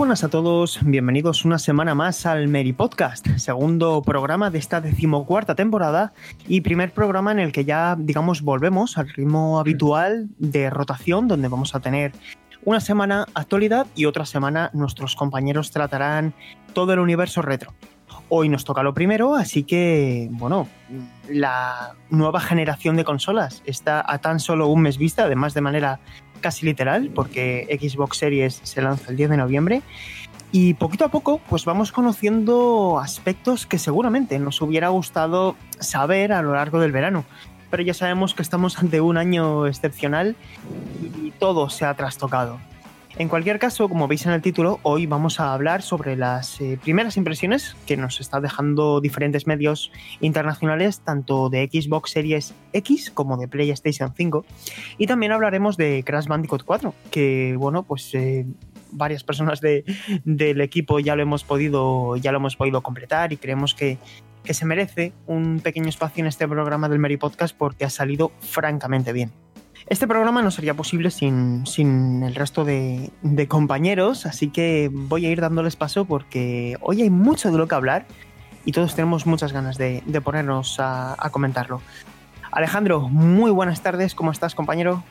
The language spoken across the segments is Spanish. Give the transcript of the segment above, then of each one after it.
Buenas a todos. Bienvenidos una semana más al Mary Podcast, segundo programa de esta decimocuarta temporada y primer programa en el que ya, digamos, volvemos al ritmo habitual de rotación, donde vamos a tener una semana actualidad y otra semana nuestros compañeros tratarán todo el universo retro. Hoy nos toca lo primero, así que, bueno, la nueva generación de consolas está a tan solo un mes vista, además de manera casi literal, porque Xbox Series se lanza el 10 de noviembre. Y poquito a poco, pues vamos conociendo aspectos que seguramente nos hubiera gustado saber a lo largo del verano. Pero ya sabemos que estamos ante un año excepcional y todo se ha trastocado. En cualquier caso, como veis en el título, hoy vamos a hablar sobre las eh, primeras impresiones que nos está dejando diferentes medios internacionales, tanto de Xbox Series X como de PlayStation 5. Y también hablaremos de Crash Bandicoot 4, que bueno, pues eh, varias personas de, del equipo ya lo hemos podido, ya lo hemos podido completar y creemos que, que se merece un pequeño espacio en este programa del Mary Podcast porque ha salido francamente bien. Este programa no sería posible sin, sin el resto de, de, compañeros, así que voy a ir dándoles paso porque hoy hay mucho de lo que hablar y todos tenemos muchas ganas de, de ponernos a, a, comentarlo. Alejandro, muy buenas tardes, ¿cómo estás compañero?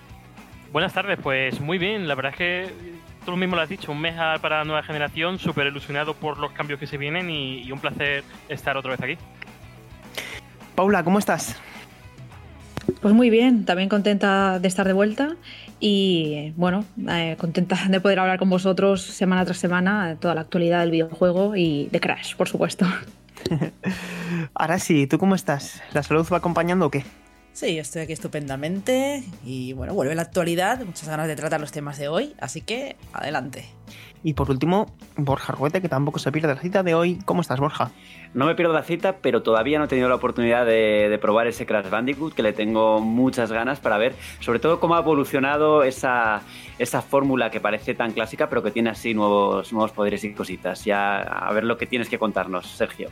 Buenas tardes, pues muy bien, la verdad es que tú mismo lo has dicho, un mes para la nueva generación, súper ilusionado por los cambios que se vienen y, y un placer estar otra vez aquí. Paula, ¿cómo estás? Pues muy bien, también contenta de estar de vuelta y bueno, eh, contenta de poder hablar con vosotros semana tras semana de toda la actualidad del videojuego y de Crash, por supuesto. Ahora sí, ¿tú cómo estás? ¿La salud va acompañando o qué? Sí, estoy aquí estupendamente y bueno, vuelve la actualidad, muchas ganas de tratar los temas de hoy, así que adelante. Y por último, Borja Ruete, que tampoco se pierde la cita de hoy. ¿Cómo estás, Borja? No me pierdo la cita, pero todavía no he tenido la oportunidad de, de, probar ese Crash Bandicoot, que le tengo muchas ganas para ver, sobre todo cómo ha evolucionado esa, esa fórmula que parece tan clásica, pero que tiene así nuevos, nuevos poderes y cositas. Ya a ver lo que tienes que contarnos, Sergio.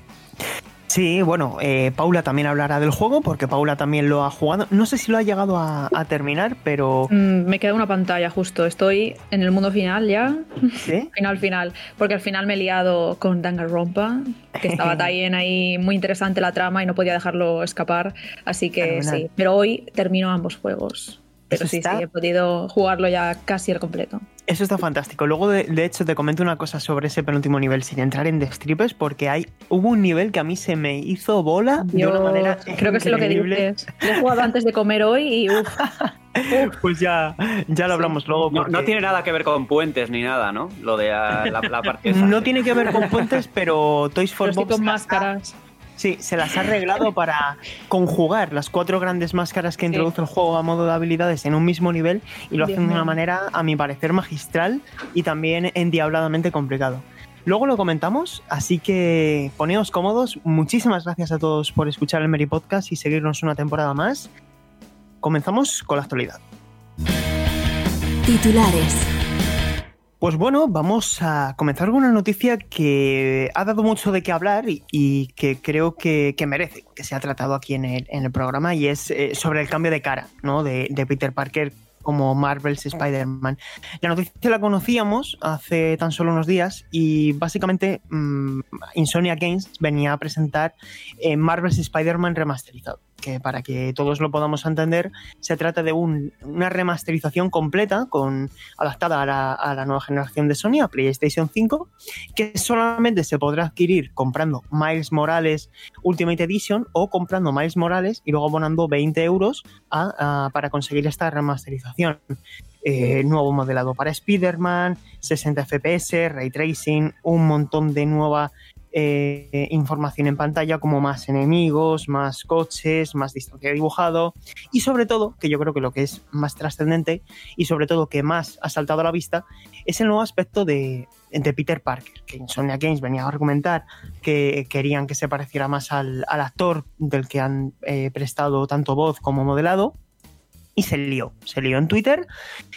Sí, bueno, eh, Paula también hablará del juego porque Paula también lo ha jugado. No sé si lo ha llegado a, a terminar, pero... Mm, me queda una pantalla justo. Estoy en el mundo final ya. ¿Sí? final, final. Porque al final me he liado con Danganronpa, que estaba también ahí muy interesante la trama y no podía dejarlo escapar. Así que Fenomenal. sí. Pero hoy termino ambos juegos. Pero sí, está... sí, he podido jugarlo ya casi al completo. Eso está fantástico. Luego, de, de, hecho, te comento una cosa sobre ese penúltimo nivel, sin entrar en destripes, porque hay hubo un nivel que a mí se me hizo bola Yo de una manera. Creo que es lo que dices. Lo he jugado antes de comer hoy y uff. pues ya, ya lo hablamos sí. luego. Porque... No, no, tiene nada que ver con puentes ni nada, ¿no? Lo de la, la, la parte. Esa. no tiene que ver con puentes, pero Toys for Bob. con máscaras. Sí, se las ha arreglado para conjugar las cuatro grandes máscaras que introduce el juego a modo de habilidades en un mismo nivel y lo hacen de una manera, a mi parecer, magistral y también endiabladamente complicado. Luego lo comentamos, así que poneos cómodos. Muchísimas gracias a todos por escuchar el Mary Podcast y seguirnos una temporada más. Comenzamos con la actualidad. Titulares. Pues bueno, vamos a comenzar con una noticia que ha dado mucho de qué hablar y, y que creo que, que, merece que se ha tratado aquí en el, en el programa y es eh, sobre el cambio de cara ¿no? de, de Peter Parker como Marvel's Spider-Man. La noticia la conocíamos hace tan solo unos días y básicamente mmm, Insomnia Games venía a presentar eh, Marvel's Spider-Man remasterizado que para que todos lo podamos entender, se trata de un, una remasterización completa con, adaptada a la, nueva generación de Sony, PlayStation 5, que solamente se podrá adquirir comprando Miles Morales Ultimate Edition o comprando Miles Morales y luego abonando 20 euros para conseguir esta remasterización. Eh, nuevo modelado para Spider-Man, 60 FPS, ray tracing, un montón de nueva eh, información en pantalla como más enemigos, más coches, más distancia dibujado y sobre todo, que yo creo que lo que es más trascendente y sobre todo que más ha saltado a la vista, es el nuevo aspecto de, Peter Parker, que Insomnia Games venía a argumentar que querían que se pareciera más al, actor del que han eh, prestado tanto voz como modelado y se lió, se lió en Twitter.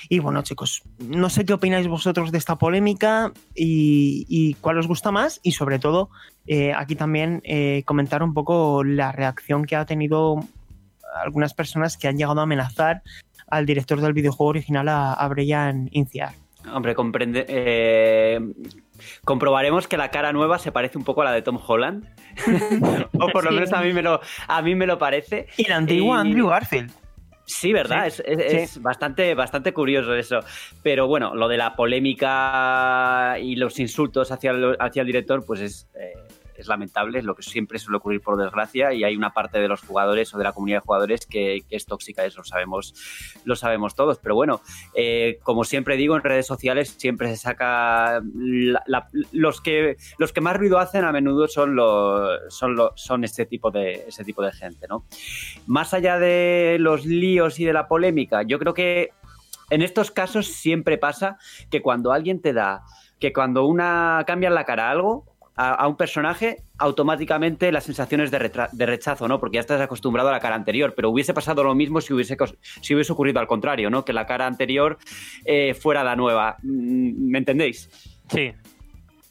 Y bueno, chicos, no sé qué opináis vosotros de esta polémica y, cuál os gusta más y sobre todo eh, aquí también eh, comentar un poco la reacción que ha tenido algunas personas que han llegado a amenazar al director del videojuego original, a, Brian Inciar. Hombre, comprende. Eh, comprobaremos que la cara nueva se parece un poco a la de Tom Holland. o por lo menos a mí me lo, a mí me lo parece. Y la antigua Andrew Garfield. Sí, ¿verdad? es, bastante, bastante curioso eso. Pero bueno, lo de la polémica y los insultos hacia el, hacia el director, pues es, eh, es lamentable, es lo que siempre suele ocurrir por desgracia y hay una parte de los jugadores o de la comunidad de jugadores que, es tóxica, eso lo sabemos, lo sabemos todos. Pero bueno, eh, como siempre digo, en redes sociales siempre se saca los que los que más ruido hacen a menudo son los son son este tipo de ese tipo de gente, ¿no? Más allá de los líos y de la polémica, yo creo que en estos casos siempre pasa que cuando alguien te da que cuando una cambia la cara a algo, a, un personaje, automáticamente las sensaciones de, de, rechazo, ¿no? Porque ya estás acostumbrado a la cara anterior, pero hubiese pasado lo mismo si hubiese, si hubiese ocurrido al contrario, ¿no? Que la cara anterior eh, fuera la nueva. Mm, ¿Me entendéis? Sí,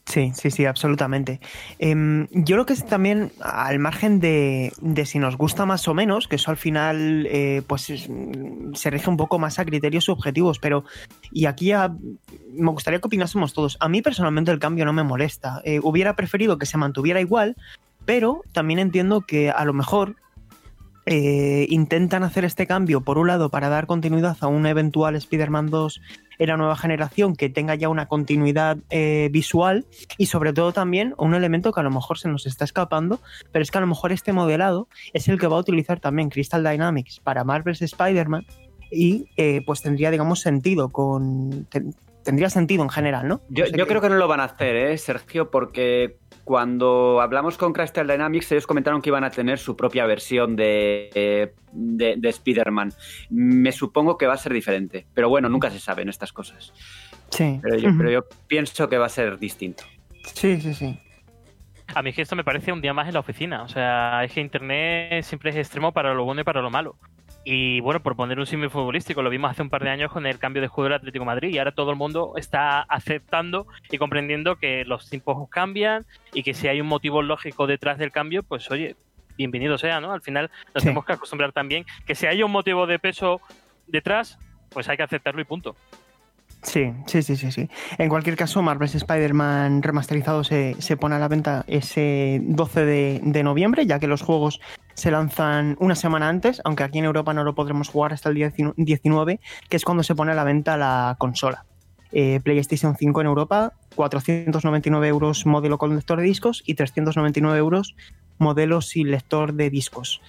Sí, sí, sí, absolutamente. Em, yo creo que es también al margen de, si nos gusta más o menos, que eso al final eh, pues se rige un poco más a criterios subjetivos, pero y aquí me gustaría que opinásemos todos. A mí personalmente el cambio no me molesta. Eh, hubiera preferido que se mantuviera igual, pero también entiendo que a lo mejor eh, intentan hacer este cambio, por un lado, para dar continuidad a un eventual Spider-Man 2 en la nueva generación que tenga ya una continuidad eh, visual y sobre todo también un elemento que a lo mejor se nos está escapando, pero es que a lo mejor este modelado es el que va a utilizar también Crystal Dynamics para Marvel's Spider-Man y eh, pues tendría, digamos, sentido con... tendría sentido en general, ¿no? Yo, creo que no lo van a hacer, ¿eh, Sergio? Porque cuando hablamos con Crystal Dynamics, ellos comentaron que iban a tener su propia versión de, de, Spider-Man. Me supongo que va a ser diferente, pero bueno, nunca se saben estas cosas. Sí. Pero yo, pero yo pienso que va a ser distinto. Sí, sí, sí. A mí es que esto me parece un día más en la oficina. O sea, es que Internet siempre es extremo para lo bueno y para lo malo. Y bueno, por poner un símbolo futbolístico, lo vimos hace un par de años con el cambio de juego del Atlético Madrid y ahora todo el mundo está aceptando y comprendiendo que los tiempos cambian y que si hay un motivo lógico detrás del cambio, pues oye, bienvenido sea, ¿no? Al final nos tenemos que acostumbrar también que si hay un motivo de peso detrás, pues hay que aceptarlo y punto. Sí, sí, sí, sí, sí. En cualquier caso, Marvel's Spider-Man remasterizado se, pone a la venta ese 12 de, noviembre, ya que los juegos se lanzan una semana antes, aunque aquí en Europa no lo podremos jugar hasta el día 19, que es cuando se pone a la venta la consola. Eh, PlayStation 5 en Europa, 499 euros modelo con lector de discos y 399 euros modelo sin lector de discos.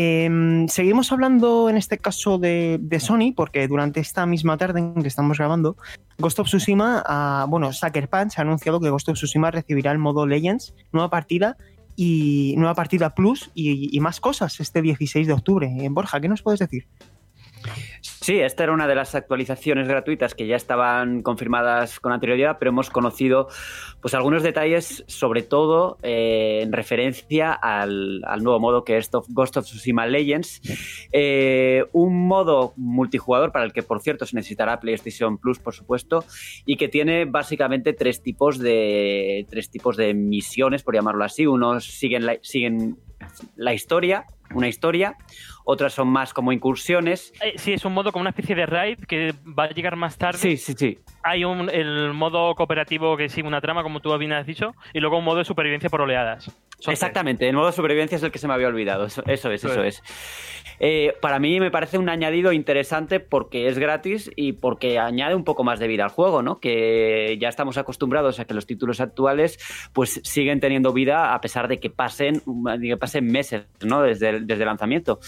Em, seguimos hablando en este caso de, Sony, porque durante esta misma tarde en que estamos grabando, Ghost of Tsushima, bueno, Sucker Punch ha anunciado que Ghost of Tsushima recibirá el modo Legends, nueva partida y nueva partida Plus y, más cosas este 16 de octubre. En Borja, ¿qué nos puedes decir? Sí, esta era una de las actualizaciones gratuitas que ya estaban confirmadas con anterioridad, pero hemos conocido pues algunos detalles, sobre todo eh, en referencia al, nuevo modo que es Ghost of Tsushima Legends. Eh, un modo multijugador para el que, por cierto, se necesitará PlayStation Plus, por supuesto, y que tiene básicamente tres tipos de tres tipos de misiones, por llamarlo así. Unos siguen siguen la historia, una historia, otras son más como incursiones. Eh, sí, es un modo como una especie de raid que va a llegar más tarde. Sí, sí, sí. Hay un, el modo cooperativo que sigue una trama, como tú bien has dicho, y luego un modo de supervivencia por oleadas. Exactamente, el modo de supervivencia es el que se me había olvidado. Eso, es, eso es. Eh, para mí me parece un añadido interesante porque es gratis y porque añade un poco más de vida al juego, ¿no? Que ya estamos acostumbrados a que los títulos actuales pues siguen teniendo vida a pesar de que pasen, que pasen meses, ¿no? Desde el, desde el lanzamiento.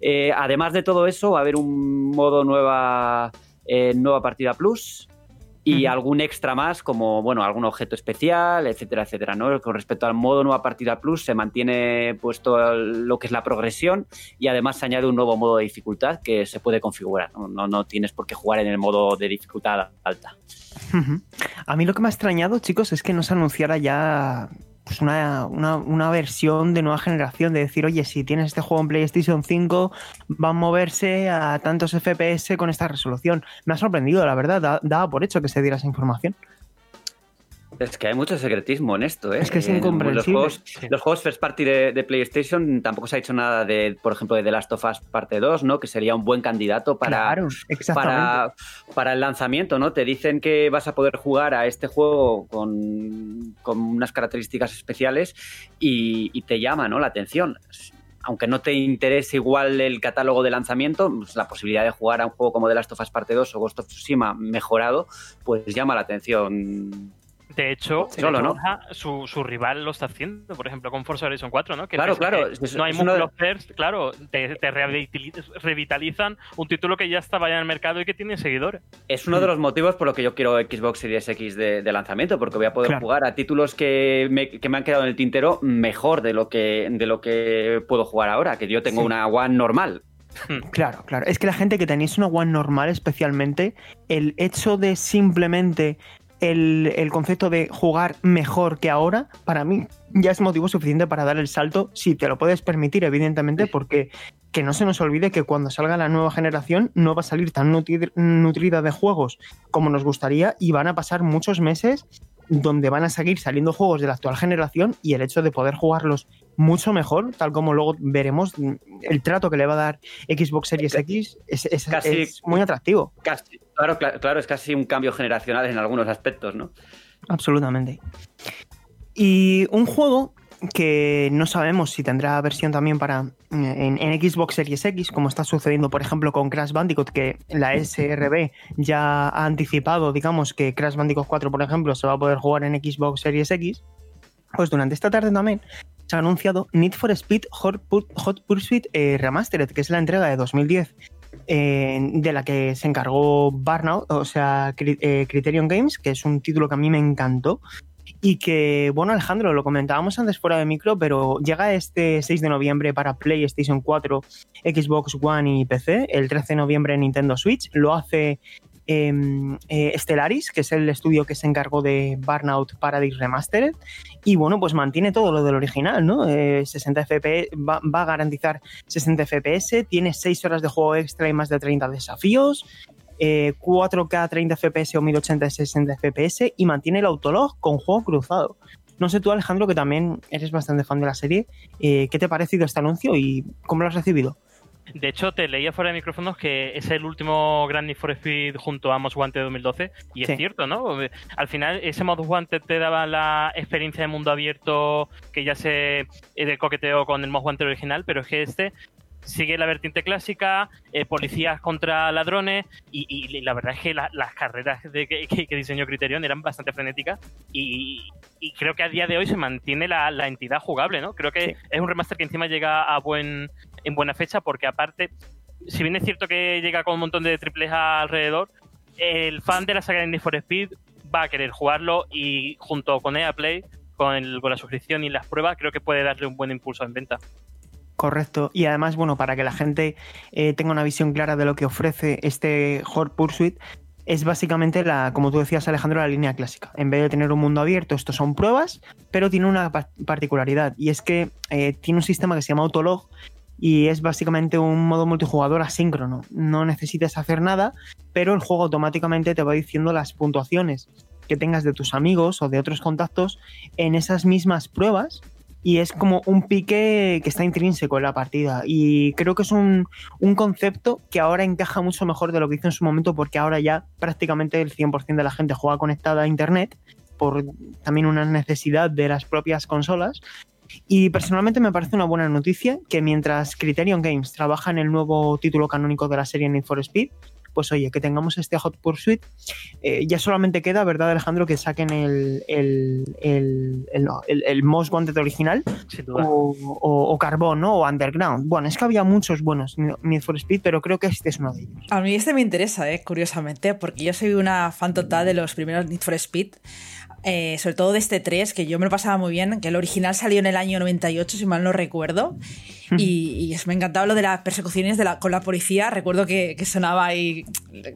Eh, además de todo eso, va a haber un modo nueva, eh, nueva partida plus, y algún extra más, como bueno, algún objeto especial, etcétera, etcétera. ¿no? Con respecto al modo Nueva Partida Plus, se mantiene puesto lo que es la progresión y además se añade un nuevo modo de dificultad que se puede configurar. No, no, tienes por qué jugar en el modo de dificultad alta. A mí lo que me ha extrañado, chicos, es que no se anunciara ya pues una, una, versión de nueva generación, de decir, oye, si tienes este juego en PlayStation 5, va a moverse a tantos FPS con esta resolución. Me ha sorprendido, la verdad, daba por hecho que se diera esa información. Es que hay mucho secretismo en esto, ¿eh? Es que es incomprensible. Los juegos, first party de, PlayStation tampoco se ha hecho nada de, por ejemplo, de The Last of Us parte 2, ¿no? Que sería un buen candidato para, para, para, el lanzamiento, ¿no? Te dicen que vas a poder jugar a este juego con, con unas características especiales y, te llama, ¿no? La atención aunque no te interese igual el catálogo de lanzamiento, pues la posibilidad de jugar a un juego como The Last of Us Parte 2 o Ghost of Tsushima mejorado, pues llama la atención de hecho, su, su, rival lo está haciendo, por ejemplo, con Forza Horizon 4, ¿no? claro, claro. no hay muchos first, claro, te, revitalizan un título que ya estaba ya en el mercado y que tiene seguidores. Es uno de los motivos por los que yo quiero Xbox Series X de, lanzamiento, porque voy a poder jugar a títulos que me, que me, han quedado en el tintero mejor de lo que, de lo que puedo jugar ahora, que yo tengo una One normal. Hmm. Claro, claro. Es que la gente que tenéis una One normal especialmente, el hecho de simplemente el, concepto de jugar mejor que ahora, para mí ya es motivo suficiente para dar el salto, si te lo puedes permitir, evidentemente, porque que no se nos olvide que cuando salga la nueva generación no va a salir tan nutrida de juegos como nos gustaría y van a pasar muchos meses donde van a seguir saliendo juegos de la actual generación y el hecho de poder jugarlos mucho mejor, tal como luego veremos, el trato que le va a dar Xbox Series X es, muy atractivo. Casi, claro, claro, es casi un cambio generacional en algunos aspectos, ¿no? Absolutamente. Y un juego que no sabemos si tendrá versión también para en, Xbox Series X, como está sucediendo, por ejemplo, con Crash Bandicoot, que la SRB ya ha anticipado, digamos, que Crash Bandicoot 4, por ejemplo, se va a poder jugar en Xbox Series X. Pues durante esta tarde también se ha anunciado Need for Speed Hot, Pursuit eh, Remastered, que es la entrega de 2010 eh, de la que se encargó Burnout, o sea, eh, Criterion Games, que es un título que a mí me encantó. Y que, bueno, Alejandro, lo comentábamos antes fuera de micro, pero llega este 6 de noviembre para PlayStation 4, Xbox One y PC, el 13 de noviembre en Nintendo Switch. Lo hace Stellaris, que es el estudio que se encargó de Burnout Paradise Remastered. Y bueno, pues mantiene todo lo del original, ¿no? 60 eh, FPS, va, va, a garantizar 60 FPS, tiene 6 horas de juego extra y más de 30 desafíos. 4K 30 FPS o 1080 60 FPS y mantiene el autolog con juego cruzado. No sé tú, Alejandro, que también eres bastante fan de la serie, eh, ¿qué te ha parecido este anuncio y cómo lo has recibido? De hecho, te leía fuera de micrófonos que es el último Grand Need for Speed junto a Most Wanted 2012. Y es cierto, ¿no? Al final, ese Most Wanted te daba la experiencia de mundo abierto que ya se eh, de coqueteo con el Most Wanted original, pero es que este sigue la vertiente clásica, eh, policías contra ladrones y, la verdad es que las carreras de, que, diseñó Criterion eran bastante frenéticas y, creo que a día de hoy se mantiene la, entidad jugable, ¿no? Creo que es un remaster que encima llega a buen en buena fecha porque aparte, si bien es cierto que llega con un montón de triples alrededor, el fan de la saga de for Speed va a querer jugarlo y junto con EA Play, con, con la suscripción y las pruebas, creo que puede darle un buen impulso en venta. Correcto. Y además, bueno, para que la gente eh, tenga una visión clara de lo que ofrece este Horde Pursuit, es básicamente la, como tú decías, Alejandro, la línea clásica. En vez de tener un mundo abierto, estos son pruebas, pero tiene una particularidad y es que eh, tiene un sistema que se llama Autolog y es básicamente un modo multijugador asíncrono. No necesitas hacer nada, pero el juego automáticamente te va diciendo las puntuaciones que tengas de tus amigos o de otros contactos en esas mismas pruebas y es como un pique que está intrínseco en la partida. Y creo que es un, concepto que ahora encaja mucho mejor de lo que hizo en su momento, porque ahora ya prácticamente el 100% de la gente juega conectada a Internet, por también una necesidad de las propias consolas. Y personalmente me parece una buena noticia que mientras Criterion Games trabaja en el nuevo título canónico de la serie Need for Speed, pues oye, que tengamos este Hot Pursuit. Eh, ya solamente queda, ¿verdad, Alejandro, que saquen el, el, el, el, el Most Wanted original o, o, o, Carbón, ¿no? O Underground. Bueno, es que había muchos buenos Need for Speed, pero creo que este es uno de ellos. A mí este me interesa, ¿eh? curiosamente, porque yo soy una fan total de los primeros Need for Speed. Eh, sobre todo de este 3, que yo me lo pasaba muy bien, que el original salió en el año 98, si mal no recuerdo, y, y me encantaba lo de las persecuciones de la, con la policía, recuerdo que, que, sonaba ahí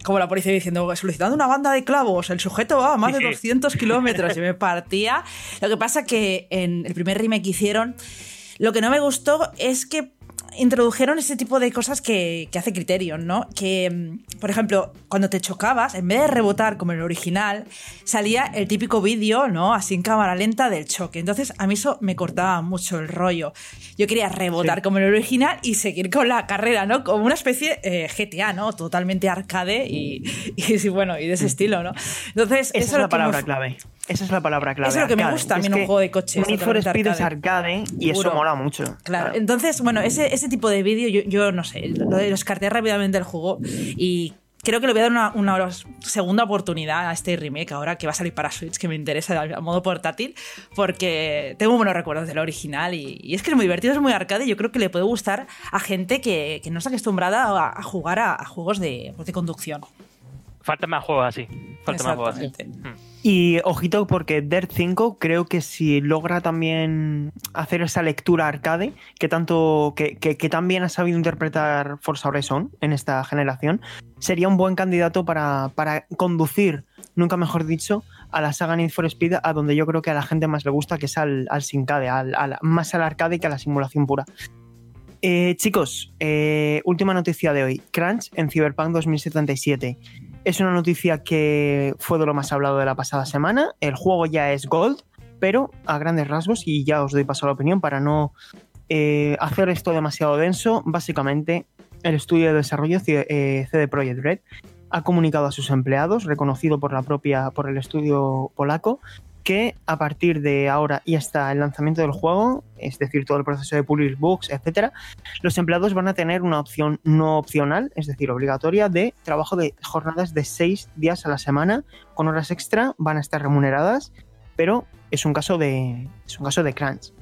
como la policía diciendo, solicitando una banda de clavos, el sujeto va a más de 200 kilómetros, y me partía. Lo que pasa que en el primer remake que hicieron, lo que no me gustó es que introdujeron ese tipo de cosas que, que hace Criterion, ¿no? Que, mm, por ejemplo, cuando te chocabas, en vez de rebotar como en el original, salía el típico vídeo, ¿no? Así en cámara lenta del choque. Entonces, a mí eso me cortaba mucho el rollo. Yo quería rebotar sí. como en el original y seguir con la carrera, ¿no? Como una especie eh, GTA, ¿no? Totalmente arcade y, y, bueno, y de ese estilo, ¿no? Entonces, Esa eso es la palabra clave. Esa es la palabra clave. Eso es lo que arcade. me gusta a mí es en un juego de coches. Need for Speed es arcade y eso mola mucho. Claro. claro. Entonces, bueno, ese, ese tipo de vídeo, yo, yo, no sé, lo descarté rápidamente el juego y creo que le voy a dar una, una, segunda oportunidad a este remake ahora que va a salir para Switch, que me interesa a modo portátil, porque tengo buenos recuerdos del original y, y, es que es muy divertido, es muy arcade y yo creo que le puede gustar a gente que, que no está acostumbrada a, a jugar a, a, juegos de, de conducción. Falta más juegos así. Falta más juegos así. Y ojito, porque Dirt 5 creo que si logra también hacer esa lectura arcade, que tanto que, que, que también ha sabido interpretar Forza Horizon en esta generación, sería un buen candidato para, para conducir, nunca mejor dicho, a la saga Need for Speed, a donde yo creo que a la gente más le gusta, que es al, al Sincade, al, al, más al arcade que a la simulación pura. Eh, chicos, eh, última noticia de hoy. Crunch en Cyberpunk 2077. Es una noticia que fue de lo más hablado de la pasada semana. El juego ya es Gold, pero a grandes rasgos, y ya os doy paso a la opinión para no eh, hacer esto demasiado denso, básicamente el estudio de desarrollo eh, CD Projekt Red ha comunicado a sus empleados, reconocido por la propia por el estudio polaco, que a partir de ahora y hasta el lanzamiento del juego, es decir, todo el proceso de pulir bugs, etcétera, los empleados van a tener una opción no opcional, es decir, obligatoria, de trabajo de jornadas de seis días a la semana, con horas extra, van a estar remuneradas, pero es un caso de, es un caso de crunch.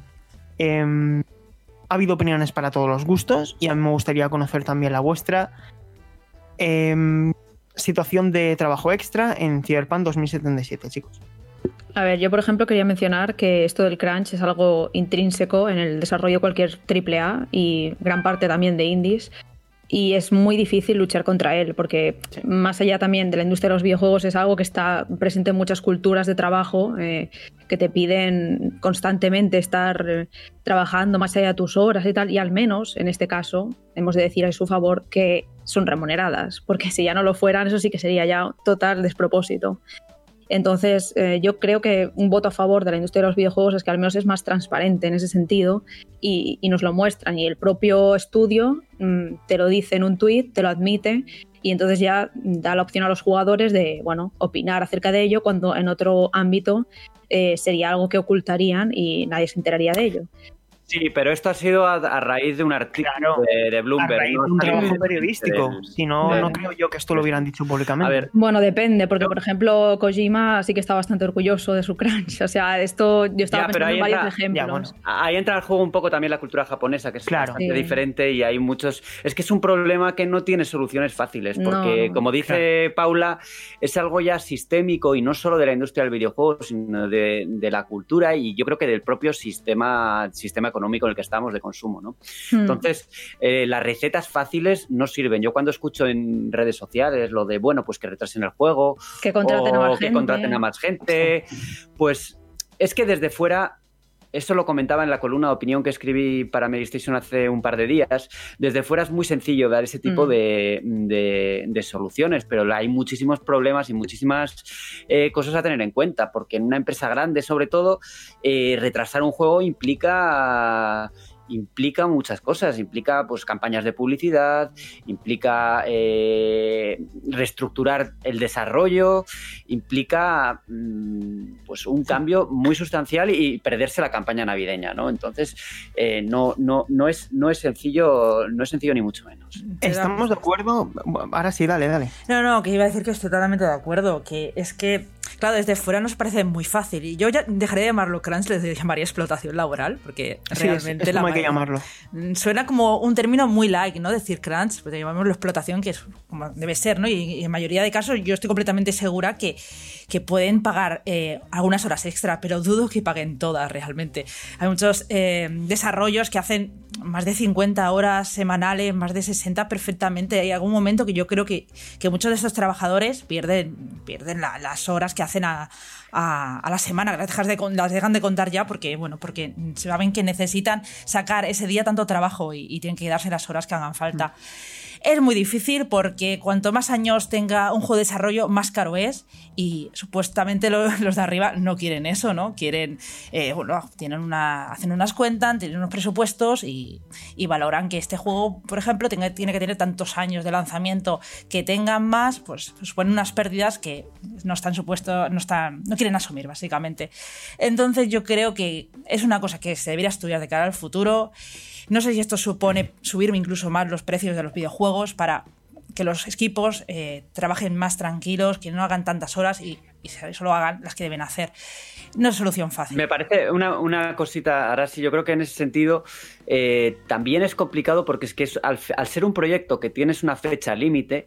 Eh, ha habido opiniones para todos los gustos y a mí me gustaría conocer también la vuestra. Eh, situación de trabajo extra en Cyberpunk 2077, chicos. A ver, yo por ejemplo quería mencionar que esto del crunch es algo intrínseco en el desarrollo de cualquier AAA y gran parte también de indies. Y es muy difícil luchar contra él, porque sí. más allá también de la industria de los videojuegos es algo que está presente en muchas culturas de trabajo eh, que te piden constantemente estar eh, trabajando más allá de tus horas y tal. Y al menos, en este caso, hemos de decir a su favor que son remuneradas, porque si ya no lo fueran, eso sí que sería ya total despropósito. Entonces, eh, yo creo que un voto a favor de la industria de los videojuegos es que al menos es más transparente en ese sentido y, nos lo muestran. Y el propio estudio mmm, te lo dice en un tuit, te lo admite y entonces ya da la opción a los jugadores de, bueno, opinar acerca de ello cuando en otro ámbito eh, sería algo que ocultarían y nadie se enteraría de ello. Sí, pero esto ha sido a, a raíz de un artículo claro, de, de, Bloomberg. A raíz de un trabajo periodístico. Si no, no creo yo que esto lo hubieran dicho públicamente. A ver. Bueno, depende, porque por ejemplo, Kojima sí que está bastante orgulloso de su crunch. O sea, esto yo estaba ya, pensando en varios entra, ejemplos. Ya, bueno, ahí entra al juego un poco también la cultura japonesa, que es claro. bastante sí. diferente y hay muchos. Es que es un problema que no tiene soluciones fáciles, porque no, como dice claro. Paula, es algo ya sistémico y no solo de la industria del videojuego, sino de, de la cultura y yo creo que del propio sistema, sistema económico en el que estamos de consumo, ¿no? Hmm. Entonces, eh, las recetas fáciles no sirven. Yo cuando escucho en redes sociales lo de, bueno, pues que retrasen el juego, que contraten, o a, más que gente. contraten a más gente, pues es que desde fuera eso lo comentaba en la columna de opinión que escribí para Medistation hace un par de días. Desde fuera es muy sencillo dar ese tipo mm. de, de, de, soluciones, pero hay muchísimos problemas y muchísimas eh, cosas a tener en cuenta, porque en una empresa grande, sobre todo, eh, retrasar un juego implica implica muchas cosas, implica pues campañas de publicidad, implica eh, reestructurar el desarrollo, implica mm, pues un cambio muy sustancial y perderse la campaña navideña, ¿no? Entonces eh, no, no, no, es, no es sencillo, no es sencillo ni mucho menos. Estamos de acuerdo. Ahora sí, dale, dale. No, no, que iba a decir que estoy totalmente de acuerdo, que es que Claro, desde fuera nos parece muy fácil. Y yo ya dejaré de llamarlo crunch, le llamaría explotación laboral, porque realmente es, hay que llamarlo. Mm, suena como un término muy like, ¿no? Decir crunch, pues llamémoslo explotación, que es como debe ser, ¿no? Y, en mayoría de casos yo estoy completamente segura que, que pueden pagar eh, algunas horas extra, pero dudo que paguen todas realmente. Hay muchos eh, desarrollos que hacen más de 50 horas semanales, más de 60 perfectamente. Hay algún momento que yo creo que, que muchos de estos trabajadores pierden, pierden las horas que a, la semana, las, de, dejan de contar ya porque, bueno, porque saben que necesitan sacar ese día tanto trabajo y, tienen que darse las horas que hagan falta. Es muy difícil porque cuanto más años tenga un juego de desarrollo, más caro es. Y supuestamente los, de arriba no quieren eso, ¿no? Quieren, eh, bueno, tienen una, hacen unas cuentas, tienen unos presupuestos y, valoran que este juego, por ejemplo, tiene que tener tantos años de lanzamiento, que tengan más, pues suponen unas pérdidas que no están supuestos, no están, no quieren asumir, básicamente. Entonces yo creo que es una cosa que se debería estudiar de cara al futuro. No sé si esto supone subir incluso más los precios de los videojuegos para que los equipos eh, trabajen más tranquilos, que no hagan tantas horas y, solo hagan las que deben hacer. No es solución fácil. Me parece una, cosita, ahora sí, yo creo que en ese sentido eh, también es complicado porque es que al, ser un proyecto que tienes una fecha límite,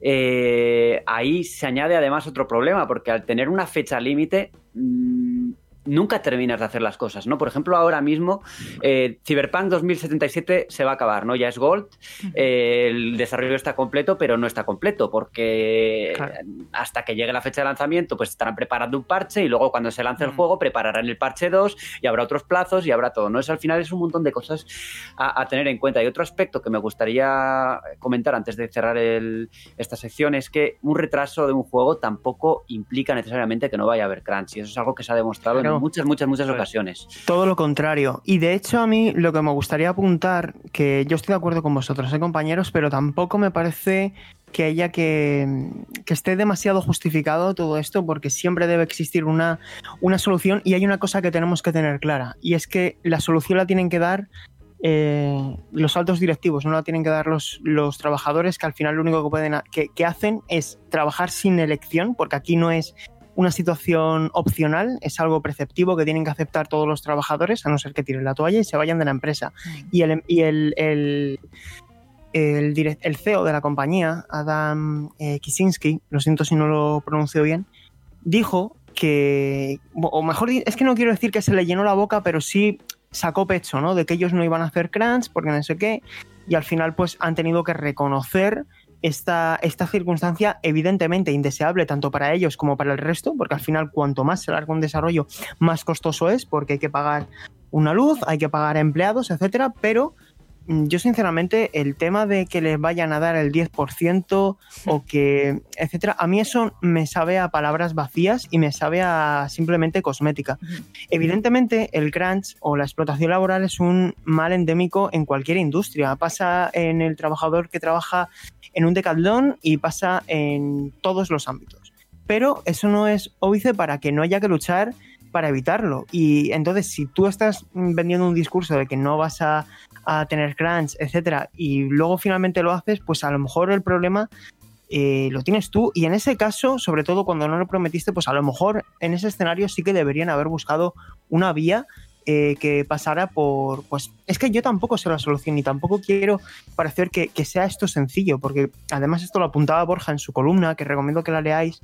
eh, ahí se añade además otro problema, porque al tener una fecha límite, mm, nunca terminas de hacer las cosas, ¿no? Por ejemplo, ahora mismo eh, Cyberpunk 2077 se va a acabar, ¿no? Ya es Gold, eh, el desarrollo está completo, pero no está completo, porque hasta que llegue la fecha de lanzamiento, pues estarán preparando un parche y luego cuando se lance el juego prepararán el parche 2 y habrá otros plazos y habrá todo, ¿no? Es al final es un montón de cosas a, tener en cuenta. Y otro aspecto que me gustaría comentar antes de cerrar esta sección es que un retraso de un juego tampoco implica necesariamente que no vaya a haber crunch, y eso es algo que se ha demostrado en muchas, muchas, muchas ocasiones. Todo lo contrario. Y de hecho, a mí lo que me gustaría apuntar, que yo estoy de acuerdo con vosotros, ¿eh, compañeros, pero tampoco me parece que haya que, que, esté demasiado justificado todo esto, porque siempre debe existir una, una solución. Y hay una cosa que tenemos que tener clara, y es que la solución la tienen que dar eh, los altos directivos, no la tienen que dar los, los trabajadores que al final lo único que pueden que, que, hacen es trabajar sin elección, porque aquí no es una situación opcional, es algo preceptivo que tienen que aceptar todos los trabajadores, a no ser que tiren la toalla y se vayan de la empresa. Mm. Y el, y el, el, el, CEO de la compañía, Adam eh, Kisinski, lo siento si no lo pronuncio bien, dijo que, o mejor, es que no quiero decir que se le llenó la boca, pero sí sacó pecho, ¿no? De que ellos no iban a hacer crunch porque no sé qué, y al final pues han tenido que reconocer esta, esta circunstancia evidentemente indeseable tanto para ellos como para el resto, porque al final cuanto más se larga un desarrollo, más costoso es, porque hay que pagar una luz, hay que pagar empleados, etcétera, pero yo sinceramente el tema de que les vayan a dar el 10% o que, etcétera, a mí eso me sabe a palabras vacías y me sabe a simplemente cosmética. Evidentemente el crunch o la explotación laboral es un mal endémico en cualquier industria. Pasa en el trabajador que trabaja en un decathlon y pasa en todos los ámbitos. Pero eso no es óbice para que no haya que luchar para evitarlo. Y entonces, si tú estás vendiendo un discurso de que no vas a, tener crunch, etcétera, y luego finalmente lo haces, pues a lo mejor el problema eh, lo tienes tú. Y en ese caso, sobre todo cuando no lo prometiste, pues a lo mejor en ese escenario sí que deberían haber buscado una vía eh, que pasara por. Pues es que yo tampoco sé la solución y tampoco quiero parecer que, sea esto sencillo, porque además esto lo apuntaba Borja en su columna, que recomiendo que la leáis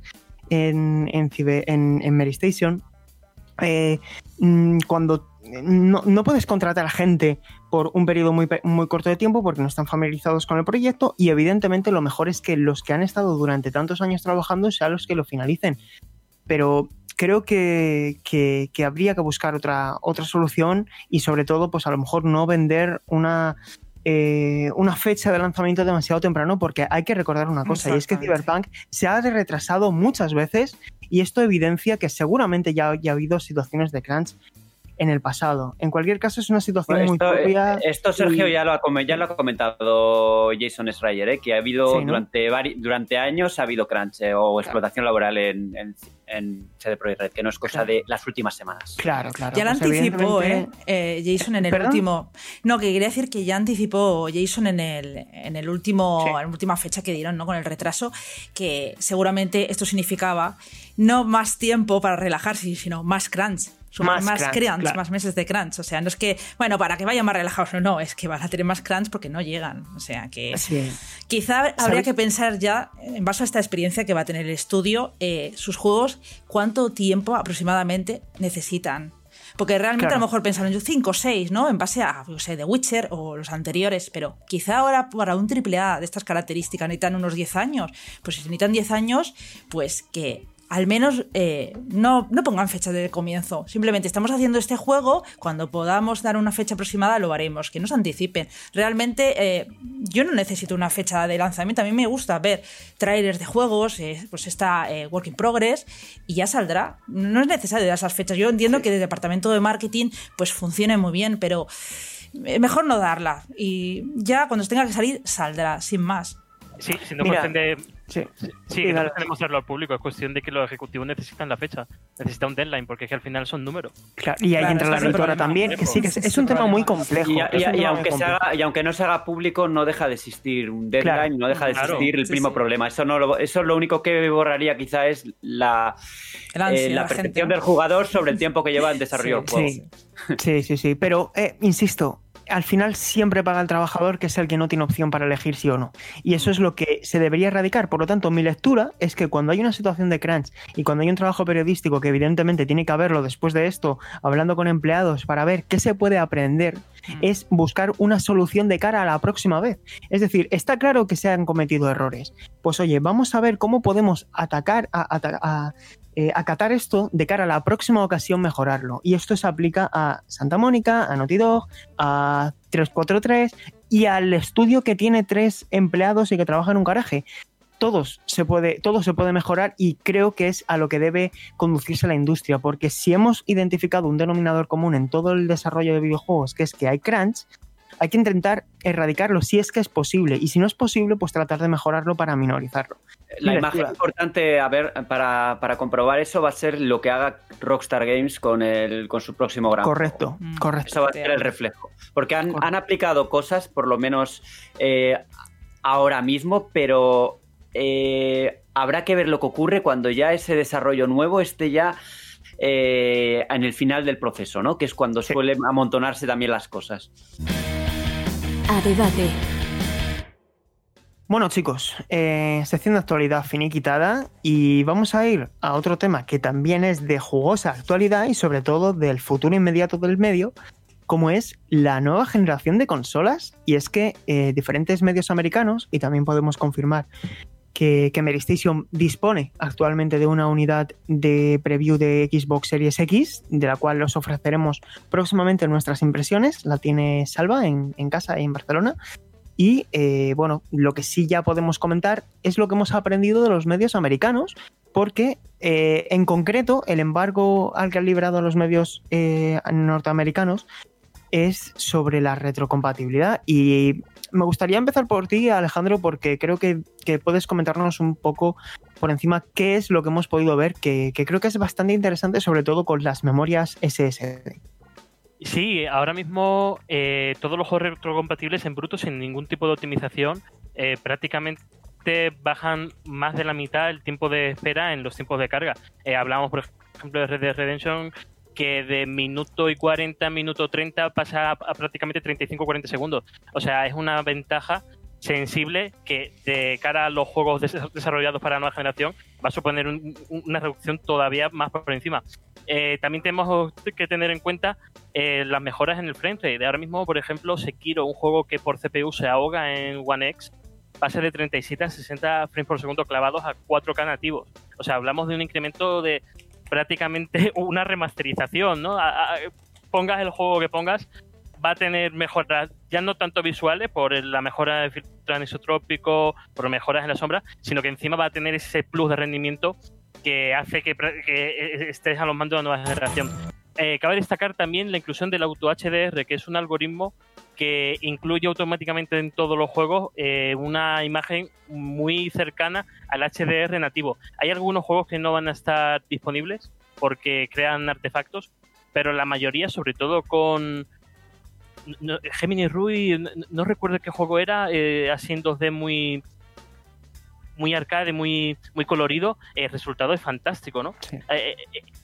en, en, en, en Station, eh, mm, cuando no, puedes contratar a gente por un periodo muy, muy corto de tiempo porque no están familiarizados con el proyecto y evidentemente lo mejor es que los que han estado durante tantos años trabajando sean los que lo finalicen. Pero creo que, habría que buscar otra, otra solución y sobre todo pues a lo mejor no vender una eh, una fecha de lanzamiento demasiado temprano porque hay que recordar una cosa y es que Cyberpunk se ha retrasado muchas veces y esto evidencia que seguramente ya, ha habido situaciones de crunch en el pasado. En cualquier caso, es una situación muy propia. Eh, esto, Sergio, ya, lo ha, ya lo ha comentado Jason Schreier, ¿eh? que ha habido durante, durante años ha habido crunch eh, o explotación laboral en, en, en, CD Projekt Red, que no es cosa de las últimas semanas. Claro, claro. Ya lo pues anticipó ¿eh? Jason en el último. No, que quería decir que ya anticipó Jason en el, en el último, en la última fecha que dieron, ¿no? Con el retraso, que seguramente esto significaba no más tiempo para relajarse, sino más crunch. Más, más crunch, más meses de crunch. O sea, no es que, bueno, para que vayan más relajados, no, no, es que van a tener más crunch porque no llegan. O sea, que quizá habría que pensar ya, en base a esta experiencia que va a tener el estudio, eh, sus juegos, cuánto tiempo aproximadamente necesitan. Porque realmente a lo mejor pensaron yo 5 o 6, ¿no? En base a, no sé, The Witcher o los anteriores, pero quizá ahora para un AAA de estas características necesitan unos 10 años. Pues si necesitan 10 años, pues que al menos eh, no, no, pongan fecha de comienzo. Simplemente estamos haciendo este juego, cuando podamos dar una fecha aproximada lo haremos, que no se anticipen. Realmente eh, yo no necesito una fecha de lanzamiento, a mí me gusta ver trailers de juegos, eh, pues está Work in Progress y ya saldrá. No es necesario dar esas fechas. Yo entiendo que el departamento de marketing pues funcione muy bien, pero mejor no darla. Y ya cuando tenga que salir, saldrá, sin más. Sí, si no cuestión de. Sí, sí, no tenemos hacerlo al público, es cuestión de que los ejecutivos necesitan la fecha, necesitan un deadline, porque es que al final son números. Claro, y ahí entra la editora también, que sí, que es, un tema muy complejo. Y, aunque se haga, y aunque no se haga público, no deja de existir un deadline, no deja de existir el mismo problema. Eso, no lo, eso lo único que borraría quizá es la, eh, la percepción del jugador sobre el tiempo que lleva en desarrollo del juego. Sí, sí, sí, pero eh, insisto, al final siempre paga el trabajador, que es el que no tiene opción para elegir sí o no. Y eso es lo que se debería erradicar. Por lo tanto, mi lectura es que cuando hay una situación de crunch y cuando hay un trabajo periodístico que evidentemente tiene que haberlo después de esto, hablando con empleados para ver qué se puede aprender, mm. es buscar una solución de cara a la próxima vez. Es decir, está claro que se han cometido errores. Pues oye, vamos a ver cómo podemos atacar a, eh, acatar esto de cara a la próxima ocasión mejorarlo. Y esto se aplica a Santa Mónica, a Naughty Dog, a 343 y al estudio que tiene tres empleados y que trabaja en un garaje. Todos se puede, todo se puede mejorar y creo que es a lo que debe conducirse la industria, porque si hemos identificado un denominador común en todo el desarrollo de videojuegos, que es que hay crunch, hay que intentar erradicarlo si es que es posible y si no es posible, pues tratar de mejorarlo para minorizarlo. La imagen importante a ver para, comprobar eso va a ser lo que haga Rockstar Games con, el, con su próximo gran Correcto, mm. correcto. Eso va a ser el reflejo. Porque han, aplicado cosas, por lo menos eh, ahora mismo, pero eh, habrá que ver lo que ocurre cuando ya ese desarrollo nuevo esté ya eh, en el final del proceso, ¿no? Que es cuando suelen amontonarse también las cosas a debate. Bueno chicos, eh, sección de actualidad finiquitada y vamos a ir a otro tema que también es de jugosa actualidad y sobre todo del futuro inmediato del medio, como es la nueva generación de consolas. Y es que eh, diferentes medios americanos, y también podemos confirmar que, que Meristation dispone actualmente de una unidad de preview de Xbox Series X, de la cual os ofreceremos próximamente nuestras impresiones. La tiene Salva en, casa y en Barcelona. Y eh, bueno, lo que sí ya podemos comentar es lo que hemos aprendido de los medios americanos, porque eh, en concreto el embargo al que han librado los medios eh, norteamericanos es sobre la retrocompatibilidad y me gustaría empezar por ti, Alejandro, porque creo que, puedes comentarnos un poco por encima qué es lo que hemos podido ver, que, creo que es bastante interesante, sobre todo con las memorias SSD. Sí, ahora mismo eh, todos los retrocompatibles en bruto sin ningún tipo de optimización eh, prácticamente bajan más de la mitad el tiempo de espera en los tiempos de carga. Eh, hablamos, por ejemplo, de Red Dead Redemption que de minuto y 40, minuto 30 pasa a, prácticamente 35-40 segundos. O sea, es una ventaja sensible que de cara a los juegos desarrollados para la nueva generación va a suponer una reducción todavía más por encima. Eh, también tenemos que tener en cuenta eh, las mejoras en el frame rate. De ahora mismo, por ejemplo, Sekiro, un juego que por CPU se ahoga en One X, pasa de 37 a 60 frames por segundo clavados a 4K nativos. O sea, hablamos de un incremento de prácticamente una remasterización, ¿no? pongas el juego que pongas, va a tener mejoras, ya no tanto visuales por la mejora de filtro anisotrópico, por mejoras en la sombra, sino que encima va a tener ese plus de rendimiento que hace que, estés a los mandos de la nueva generación. eh, cabe destacar también la inclusión del Auto HDR, que es un algoritmo que incluye automáticamente en todos los juegos eh, una imagen muy cercana al HDR nativo. Hay algunos juegos que no van a estar disponibles porque crean artefactos, pero la mayoría, sobre todo con Gemini Rui, no, recuerdo qué juego era, eh, así en 2D muy muy arcade, muy, muy colorido, el resultado es fantástico, ¿no?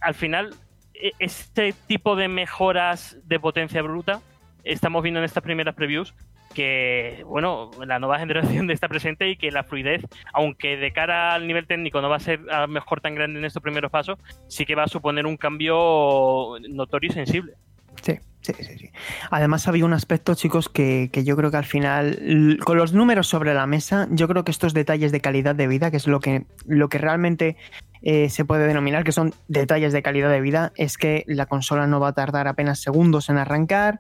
al final e-, este tipo de mejoras de potencia bruta estamos viendo en estas primeras previews que, bueno, la nueva generación está presente y que la fluidez, aunque de cara al nivel técnico no va a ser a mejor tan grande en estos primeros pasos, sí que va a suponer un cambio notorio y sensible. Sí, sí, sí, sí. Además había un aspecto, chicos, que, que, yo creo que al final, con los números sobre la mesa, yo creo que estos detalles de calidad de vida, que es lo que, lo que realmente eh, se puede denominar, que son detalles de calidad de vida, es que la consola no va a tardar apenas segundos en arrancar,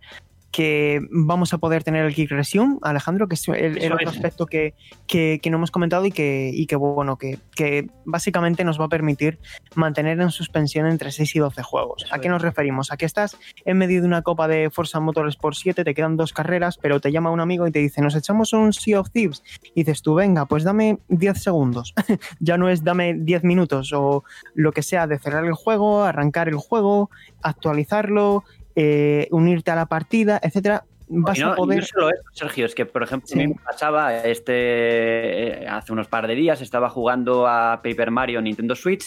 que vamos a poder tener el Kick Resume, Alejandro, que es el, otro aspecto que, que, no hemos comentado y que, y que bueno, que, que, básicamente nos va a permitir mantener en suspensión entre 6 y 12 juegos. ¿A qué nos referimos? A que estás en medio de una copa de Forza Motorsport 7, te quedan dos carreras, pero te llama un amigo y te dice, nos echamos un Sea of Thieves. Y dices tú, venga, pues dame 10 segundos. ya no es dame 10 minutos o lo que sea de cerrar el juego, arrancar el juego, actualizarlo, eh, unirte a la partida, etcétera, vas a poder. no solo eso, Sergio, es que, por ejemplo, me pasaba este eh, hace unos par de días, estaba jugando a Paper Mario Nintendo Switch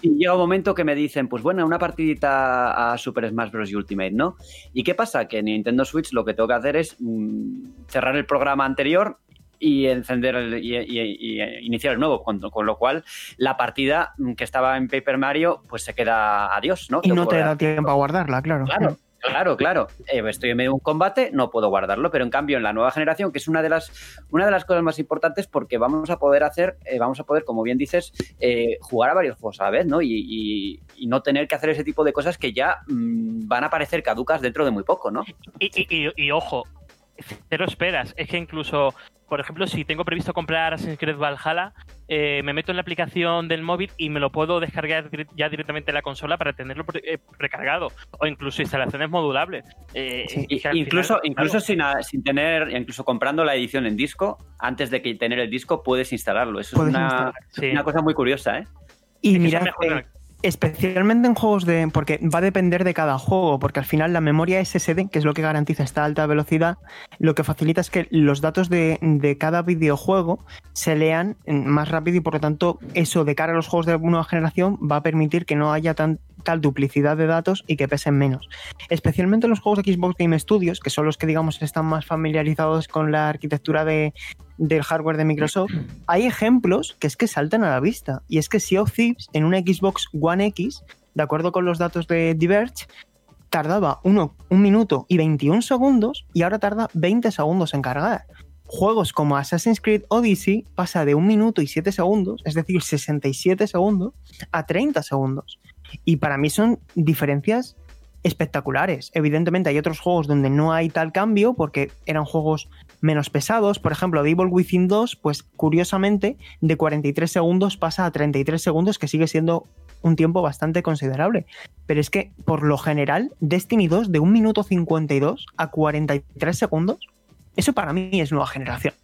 y llega un momento que me dicen, pues bueno, una partidita a Super Smash Bros. Ultimate, ¿no? ¿Y qué pasa? Que en Nintendo Switch lo que tengo que hacer es mm, cerrar el programa anterior y encender y, iniciar el nuevo, con, lo cual la partida que estaba en Paper Mario pues se queda adiós, ¿no? Y no te da tiempo a guardarla, claro. Claro. Claro, claro. Eh, estoy en medio de un combate, no puedo guardarlo, pero en cambio en la nueva generación, que es una de las, una de las cosas más importantes, porque vamos a poder hacer, eh, vamos a poder, como bien dices, eh, jugar a varios juegos a la vez, ¿no? Y, no tener que hacer ese tipo de cosas que ya mm, van a parecer caducas dentro de muy poco, ¿no? Y, y ojo, cero esperas. Es que incluso por ejemplo, si tengo previsto comprar Assassin's Creed Valhalla, eh, me meto en la aplicación del móvil y me lo puedo descargar ya directamente en la consola para tenerlo eh, precargado. O incluso instalaciones modulables. Eh, incluso incluso sin, sin, tener, incluso comprando la edición en disco, antes de que tener el disco, puedes instalarlo. Eso es una, una, cosa muy curiosa, ¿eh? Y mira, Especialmente en juegos de. porque va a depender de cada juego, porque al final la memoria SSD, que es lo que garantiza esta alta velocidad, lo que facilita es que los datos de, de cada videojuego se lean más rápido y por lo tanto, eso de cara a los juegos de nueva generación va a permitir que no haya tan, tal duplicidad de datos y que pesen menos. Especialmente en los juegos de Xbox Game Studios, que son los que digamos están más familiarizados con la arquitectura de, del hardware de Microsoft, hay ejemplos que es que saltan a la vista. Y es que Sea of Thieves en una Xbox One X, de acuerdo con los datos de Diverge, tardaba uno, un minuto y 21 segundos y ahora tarda 20 segundos en cargar. Juegos como Assassin's Creed Odyssey pasa de un minuto y 7 segundos, es decir, 67 segundos, a 30 segundos. Y para mí son diferencias espectaculares. Evidentemente hay otros juegos donde no hay tal cambio porque eran juegos menos pesados. Por ejemplo, Devil Within 2, pues curiosamente de 43 segundos pasa a 33 segundos, que sigue siendo un tiempo bastante considerable. Pero es que, por lo general, Destiny 2 de 1 minuto 52 a 43 segundos, eso para mí es nueva generación.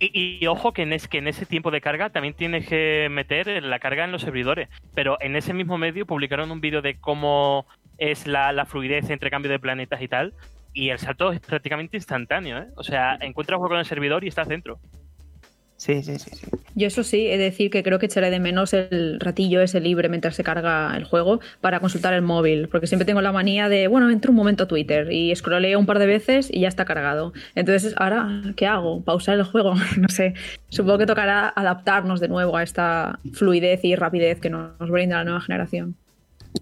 Y, ojo que en, que ese tiempo de carga también tienes que meter la carga en los servidores. Pero en ese mismo medio publicaron un vídeo de cómo es la, la, fluidez entre cambio de planetas y tal. Y el salto es prácticamente instantáneo. ¿eh? O sea, encuentras juego en el servidor y estás dentro. Sí, sí, sí, sí. Yo eso sí, he de decir que creo que echaré de menos el ratillo ese libre mientras se carga el juego para consultar el móvil, porque siempre tengo la manía de, bueno, entro un momento a Twitter y scrolleo un par de veces y ya está cargado. Entonces, ahora, ¿qué hago? ¿Pausar el juego? no sé. Supongo que tocará adaptarnos de nuevo a esta fluidez y rapidez que nos brinda la nueva generación.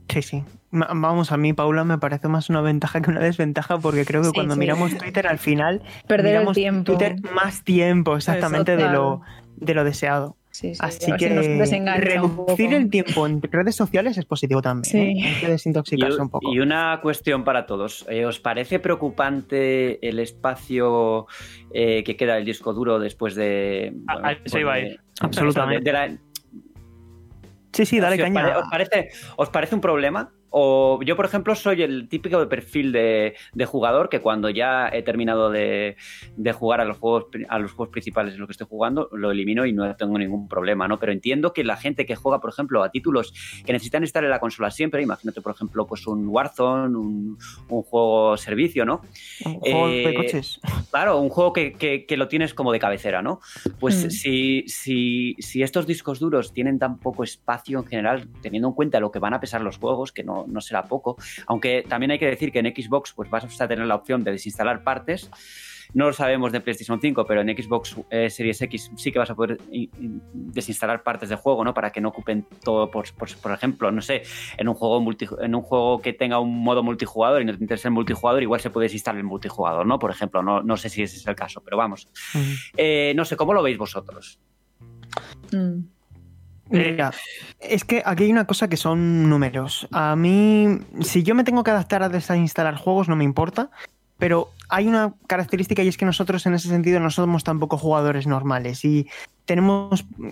Sí, sí. Vamos, a mí, Paula, me parece más una ventaja que una desventaja porque creo que cuando miramos Twitter al final Perder miramos tiempo. Twitter más tiempo exactamente de, lo, de lo deseado. Así que reducir el tiempo en redes sociales es positivo también. ¿eh? Hay que desintoxicarse un poco. Y una cuestión para todos. Eh, ¿Os parece preocupante el espacio eh, que queda el disco duro después de... Ah, se iba a ir. Absolutamente. Sí, sí, dale caña. Os parece, ¿Os parece un problema? O yo, por ejemplo, soy el típico perfil de, jugador que cuando ya he terminado de, jugar a los, juegos, a los juegos principales en los que estoy jugando, lo elimino y no tengo ningún problema, ¿no? Pero entiendo que la gente que juega, por ejemplo, a títulos que necesitan estar en la consola siempre, imagínate, por ejemplo, pues un Warzone, un, juego servicio, ¿no? Un juego de eh, coches. Claro, un juego que, lo tienes como de cabecera, ¿no? Pues mm. si, si, si estos discos duros tienen tan poco espacio en general, teniendo en cuenta lo que van a pesar los juegos, que no no, será poco. Aunque también hay que decir que en Xbox pues vas a tener la opción de desinstalar partes. No lo sabemos de PlayStation 5, pero en Xbox eh, Series X sí que vas a poder desinstalar partes de juego, ¿no? Para que no ocupen todo, por, por, ejemplo, no sé, en un juego en un juego que tenga un modo multijugador y no te interesa el multijugador, igual se puede desinstalar el multijugador, ¿no? Por ejemplo, no, no sé si ese es el caso, pero vamos. Eh, no sé, ¿cómo lo veis vosotros? Mm. Mira, es que aquí hay una cosa que son números. A mí, si yo me tengo que adaptar a desinstalar juegos, no me importa. Pero hay una característica y es que nosotros en ese sentido no somos tampoco jugadores normales y tenemos mm,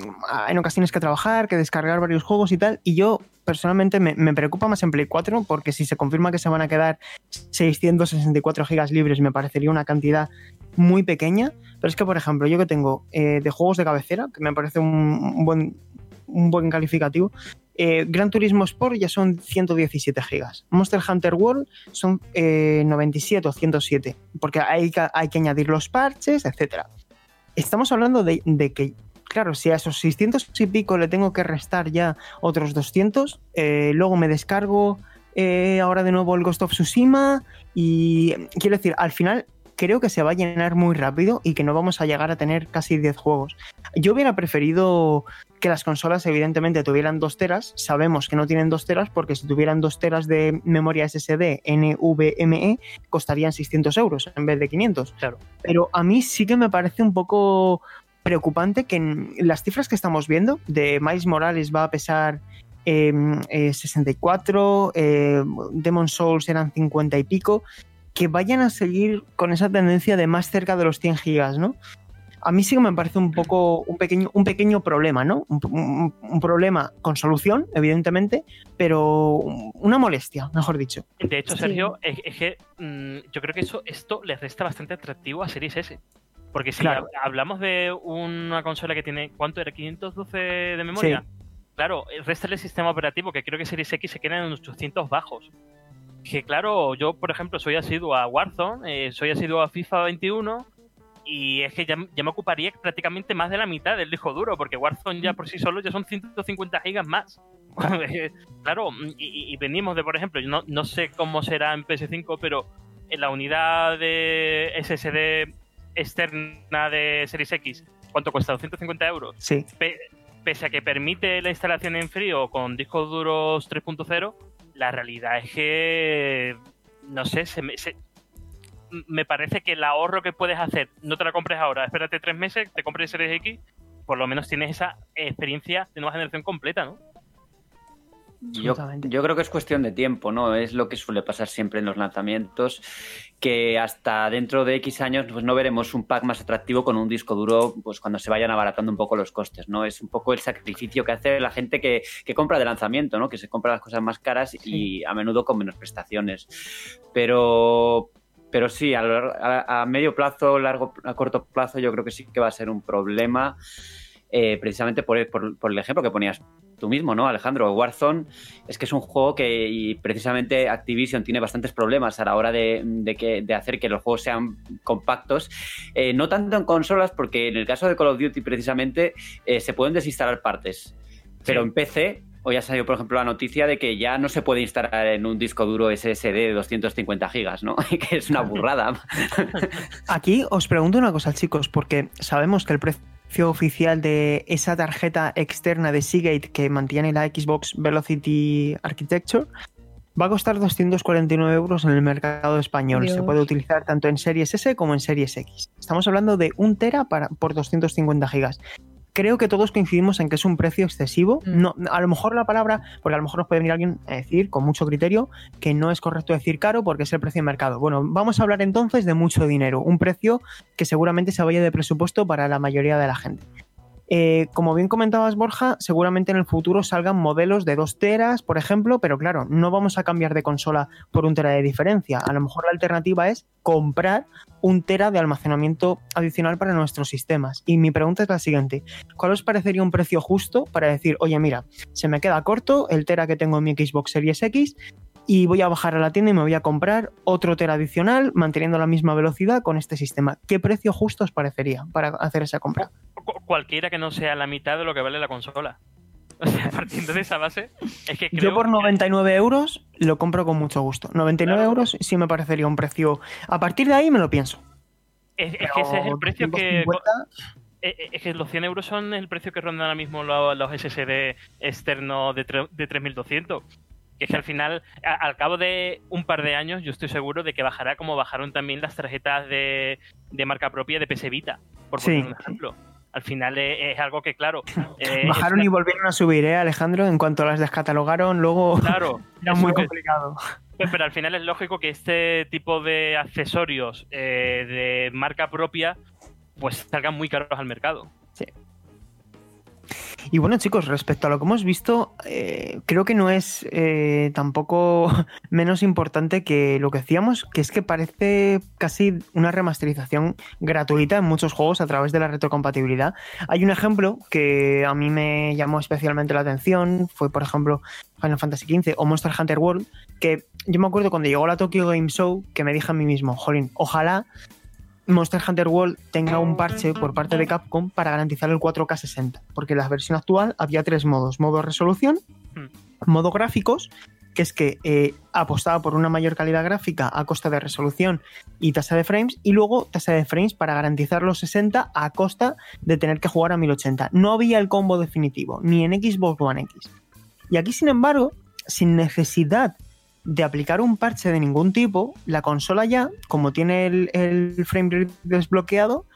en ocasiones que trabajar, que descargar varios juegos y tal. Y yo personalmente me, me preocupa más en Play 4 porque si se confirma que se van a quedar 664 gigas libres me parecería una cantidad muy pequeña. Pero es que, por ejemplo, yo que tengo eh, de juegos de cabecera, que me parece un buen un buen calificativo. Eh, Gran Turismo Sport ya son 117 gigas. Monster Hunter World son 97 eh, o 107, porque hay que, hay que añadir los parches, etc. Estamos hablando de, que, claro, si a esos 600 y pico le tengo que restar ya otros 200, eh, luego me descargo ahora de nuevo el Ghost of Tsushima y quiero decir, al final creo que se va a llenar muy rápido y que no vamos a llegar a tener casi 10 juegos. Yo hubiera preferido que las consolas evidentemente tuvieran 2 teras. Sabemos que no tienen 2 teras porque si tuvieran 2 teras de memoria SSD NVMe costarían 600 euros en vez de 500. Claro. Pero a mí sí que me parece un poco preocupante que en las cifras que estamos viendo de Miles Morales va a pesar 64, em, eh, eh, Demon Souls eran 50 y pico que vayan a seguir con esa tendencia de más cerca de los 100 gigas, ¿no? A mí sí que me parece un poco un pequeño, un pequeño problema, ¿no? Un, problema con solución, evidentemente, pero una molestia, mejor dicho. De hecho, Sergio, es, que mm, yo creo que eso, esto le resta bastante atractivo a Series S. Porque si hablamos de una consola que tiene, ¿cuánto era? ¿512 de memoria? Claro, resta el sistema operativo, que creo que Series X se queda en 800 bajos que claro, yo por ejemplo soy asiduo a Warzone, eh, soy asiduo a FIFA 21 y es que ya, me ocuparía prácticamente más de la mitad del disco duro, porque Warzone ya por sí solo ya son 150 gigas más. claro, y, venimos de, por ejemplo, no, no sé cómo será en PS5, pero en la unidad de SSD externa de Series X, ¿cuánto cuesta? 250 euros. Sí. pese a que permite la instalación en frío con discos duros 3.0, la realidad es que, no sé, se me, me parece que el ahorro que puedes hacer, no te la compres ahora, espérate tres meses, te compres Series X, por lo menos tienes esa experiencia de nueva generación completa, ¿no? Yo, yo, creo que es cuestión de tiempo, ¿no? Es lo que suele pasar siempre en los lanzamientos, que hasta dentro de X años pues no veremos un pack más atractivo con un disco duro pues cuando se vayan abaratando un poco los costes, ¿no? Es un poco el sacrificio que hace la gente que, compra de lanzamiento, ¿no? Que se compra las cosas más caras y a menudo con menos prestaciones. Pero, pero sí, a, medio plazo, largo, a corto plazo, yo creo que sí que va a ser un problema. Eh, precisamente por, por, el ejemplo que ponías tú mismo, ¿no, Alejandro? Warzone es que es un juego que y precisamente Activision tiene bastantes problemas a la hora de, que, de hacer que los juegos sean compactos. Eh, no tanto en consolas, porque en el caso de Call of Duty precisamente eh, se pueden desinstalar partes, pero en PC hoy ha salido, por ejemplo, la noticia de que ya no se puede instalar en un disco duro SSD de 250 gigas, ¿no? que es una burrada. Aquí os pregunto una cosa, chicos, porque sabemos que el precio oficial de esa tarjeta externa de Seagate que mantiene la Xbox Velocity Architecture va a costar 249 euros en el mercado español. Se puede utilizar tanto en Series S como en Series X. Estamos hablando de un tera para, por 250 gigas creo que todos coincidimos en que es un precio excesivo. Mm. No, a lo mejor la palabra, porque a lo mejor nos puede venir alguien a decir con mucho criterio que no es correcto decir caro porque es el precio de mercado. Bueno, vamos a hablar entonces de mucho dinero, un precio que seguramente se vaya de presupuesto para la mayoría de la gente. Eh, como bien comentabas, Borja, seguramente en el futuro salgan modelos de 2 teras, por ejemplo, pero claro, no vamos a cambiar de consola por un tera de diferencia. A lo mejor la alternativa es comprar un tera de almacenamiento adicional para nuestros sistemas. Y mi pregunta es la siguiente: ¿cuál os parecería un precio justo para decir, oye, mira, se me queda corto el tera que tengo en mi Xbox Series X? y voy a bajar a la tienda y me voy a comprar otro tera adicional manteniendo la misma velocidad con este sistema. ¿Qué precio justo os parecería para hacer esa compra? Cualquiera que no sea la mitad de lo que vale la consola. O sea, partiendo de esa base, es que creo Yo por 99 euros lo compro con mucho gusto. 99 euros sí me parecería un precio. A partir de ahí me lo pienso. Es, que ese es el precio que. Eh, eh, es que los 100 euros son el precio que rondan ahora mismo los, los SSD externos de, de 3200 que es que al final, al cabo de un par de años, yo estoy seguro de que bajará como bajaron también las tarjetas de, marca propia de PS Vita, por poner un ejemplo. Al final es, algo que, claro. Eh, bajaron y volvieron a subir, ¿eh, Alejandro? En cuanto las descatalogaron, luego. Claro. era muy complicado. Pero al final es lógico que este tipo de accesorios eh, de marca propia, pues salgan muy caros al mercado. Y bueno, chicos, respecto a lo que hemos visto, eh, creo que no es eh, tampoco menos importante que lo que decíamos, que es que parece casi una remasterización gratuita en muchos juegos a través de la retrocompatibilidad. Hay un ejemplo que a mí me llamó especialmente la atención, fue por ejemplo Final Fantasy XV o Monster Hunter World, que yo me acuerdo cuando llegó la Tokyo Game Show que me dije a mí mismo, jolín, ojalá Monster Hunter World tenga un parche por parte de Capcom para garantizar el 4K 60, porque en la versión actual había tres modos, modo resolución, hmm. modo gráficos, que es que eh, apostaba por una mayor calidad gráfica a costa de resolución y tasa de frames, y luego tasa de frames para garantizar los 60 a costa de tener que jugar a 1080. No había el combo definitivo, ni en Xbox One X. Y aquí, sin embargo, sin necesidad de aplicar un parche de ningún tipo, la consola ya, como tiene el, frame rate desbloqueado,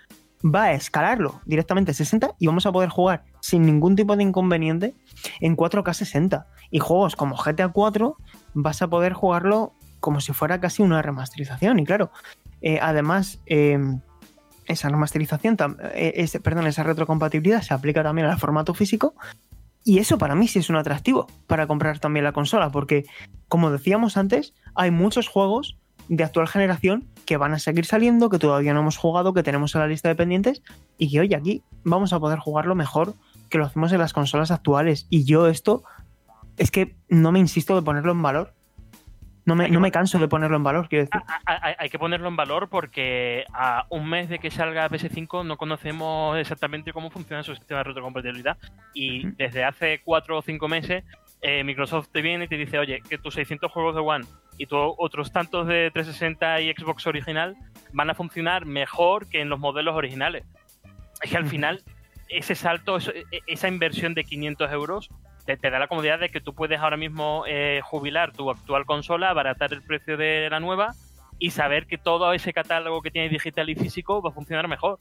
va a escalarlo directamente a 60 y vamos a poder jugar sin ningún tipo de inconveniente en 4K 60. Y juegos como GTA 4 vas a poder jugarlo como si fuera casi una remasterización. Y claro, eh, además, em, esa remasterización, eh, perdón, esa retrocompatibilidad se aplica también al formato físico y eso para mí sí es un atractivo para comprar también la consola, porque como decíamos antes, hay muchos juegos de actual generación que van a seguir saliendo, que todavía no hemos jugado, que tenemos en la lista de pendientes y que hoy aquí vamos a poder jugarlo mejor que lo hacemos en las consolas actuales. Y yo esto es que no me insisto de ponerlo en valor, no me, canso de ponerlo en valor, quiero decir. Hay, que ponerlo en valor porque a un mes de que salga PS5 no conocemos exactamente cómo funciona su sistema de retrocompatibilidad. Y desde hace cuatro o cinco meses, eh, Microsoft te viene y te dice, oye, que tus 600 juegos de One y tus otros tantos de 360 y Xbox original van a funcionar mejor que en los modelos originales. Es que al final, ese salto, e, esa inversión de 500 euros te, da la comodidad de que tú puedes ahora mismo eh, jubilar tu actual consola, abaratar el precio de la nueva y saber que todo ese catálogo que tienes digital y físico va a funcionar mejor.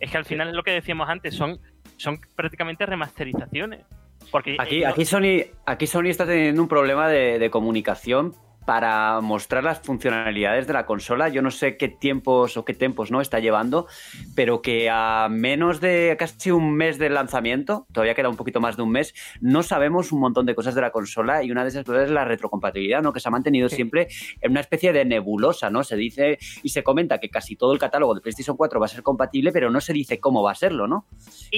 Es que al final es lo que decíamos antes, son, son prácticamente remasterizaciones. Porque aquí, aquí, Sony, aquí Sony está teniendo un problema de, de comunicación para mostrar las funcionalidades de la consola. Yo no sé qué tiempos o qué tiempos no está llevando, pero que a menos de casi un mes del lanzamiento, todavía queda un poquito más de un mes, no sabemos un montón de cosas de la consola y una de esas cosas es la retrocompatibilidad, ¿no? Que se ha mantenido siempre en una especie de nebulosa, ¿no? Se dice y se comenta que casi todo el catálogo de PlayStation 4 va a ser compatible, pero no se dice cómo va a serlo, ¿no?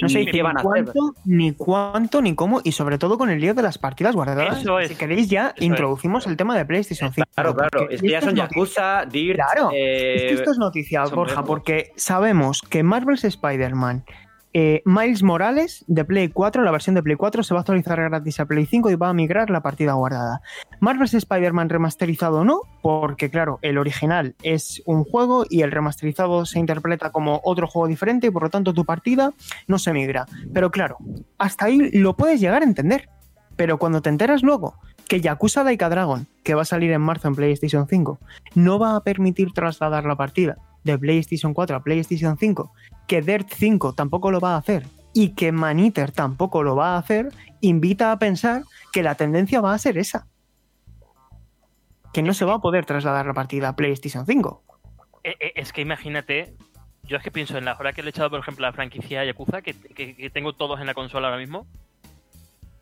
No se dice qué van a hacer. Ni cuánto, ni cómo, y sobre todo con el lío de las partidas guardadas. Si queréis ya introducimos el tema de PlayStation Claro, claro. Es que ya son Yakuza, Dirt. Claro. es que esto es noticia, Borja, porque sabemos que Marvel's Spider-Man. Eh, Miles Morales de Play 4, la versión de Play 4 se va a actualizar gratis a Play 5 y va a migrar la partida guardada. Marvel's Spider-Man remasterizado no, porque claro, el original es un juego y el remasterizado se interpreta como otro juego diferente y por lo tanto tu partida no se migra. Pero claro, hasta ahí lo puedes llegar a entender. Pero cuando te enteras luego que Yakuza Daika Dragon, que va a salir en marzo en PlayStation 5, no va a permitir trasladar la partida de PlayStation 4 a PlayStation 5, que Dirt 5 tampoco lo va a hacer y que Maniter tampoco lo va a hacer, invita a pensar que la tendencia va a ser esa. Que no se va a poder trasladar la partida a PlayStation 5. Eh, eh, es que imagínate yo es que pienso en la hora que le he echado, por ejemplo, la franquicia Yakuza, que, que, tengo todos en la consola ahora mismo.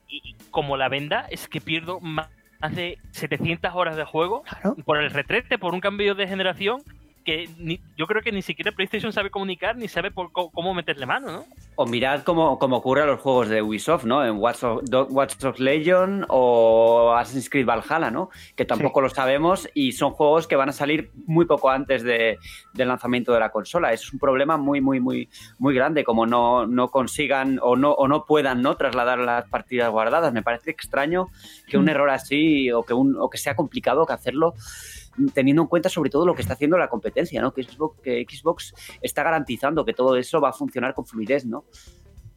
Y, como la venda, es que pierdo más de 700 horas de juego por el retrete, por un cambio de generación que yo creo que ni siquiera PlayStation sabe comunicar ni sabe por cómo meterle mano, ¿no? O mirad cómo, ocurre a los juegos de Ubisoft, ¿no? En Watch Dogs Legion o Assassin's Creed Valhalla, ¿no? Que tampoco lo sabemos y son juegos que van a salir muy poco antes de, del lanzamiento de la consola. Es un problema muy, muy, muy, muy grande, como no, no consigan o no, o no puedan ¿no? trasladar las partidas guardadas. Me parece extraño que un mm. error así o que, un, o que sea complicado que hacerlo teniendo en cuenta sobre todo lo que está haciendo la competencia, ¿no? Que Xbox, que Xbox está garantizando que todo eso va a funcionar con fluidez, ¿no?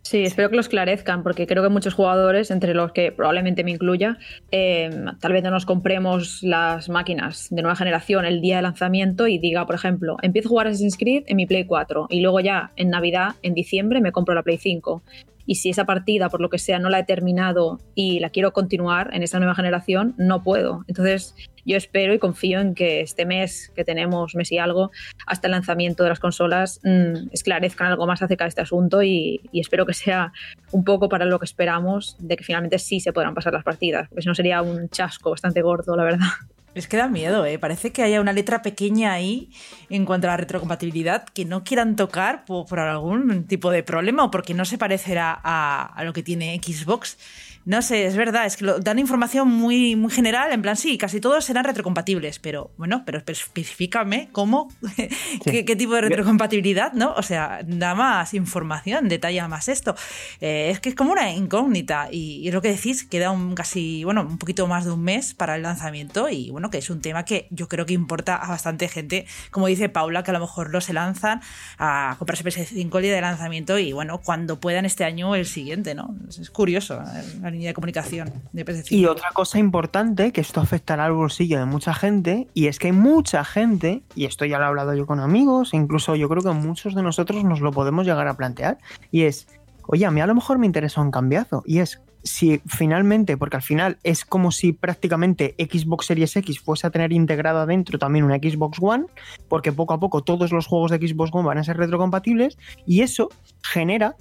Sí, espero que lo esclarezcan, porque creo que muchos jugadores, entre los que probablemente me incluya, eh, tal vez no nos compremos las máquinas de nueva generación el día de lanzamiento y diga, por ejemplo, empiezo a jugar Assassin's Creed en mi Play 4 y luego ya en Navidad, en diciembre, me compro la Play 5 y si esa partida, por lo que sea, no la he terminado y la quiero continuar en esa nueva generación, no puedo. Entonces, yo espero y confío en que este mes que tenemos, mes y algo, hasta el lanzamiento de las consolas, mmm, esclarezcan algo más acerca de este asunto y, y, espero que sea un poco para lo que esperamos de que finalmente sí se podrán pasar las partidas, porque si no sería un chasco bastante gordo, la verdad. Es que da miedo, ¿eh? Parece que haya una letra pequeña ahí en cuanto a la retrocompatibilidad que no quieran tocar por, algún tipo de problema o porque no se parecerá a, a lo que tiene Xbox. No sé, es verdad, es que lo, dan información muy, muy general, en plan, sí, casi todos serán retrocompatibles, pero bueno, pero específicame cómo, qué, tipo de retrocompatibilidad, ¿no? O sea, da más información, detalla más esto. Eh, es que es como una incógnita y, es lo que decís, queda un casi, bueno, un poquito más de un mes para el lanzamiento y bueno, que es un tema que yo creo que importa a bastante gente, como dice Paula, que a lo mejor no se lanzan a comprarse PS5 el día de lanzamiento y bueno, cuando puedan este año el siguiente, ¿no? Es, curioso. Eh, línea de comunicación de Y otra cosa importante, que esto afectará al bolsillo de mucha gente, y es que hay mucha gente, y esto ya lo he hablado yo con amigos, incluso yo creo que muchos de nosotros nos lo podemos llegar a plantear, y es, oye, a mí a lo mejor me interesa un cambiazo, y es si finalmente, porque al final es como si prácticamente Xbox Series X fuese a tener integrada dentro también una Xbox One, porque poco a poco todos los juegos de Xbox One van a ser retrocompatibles y eso genera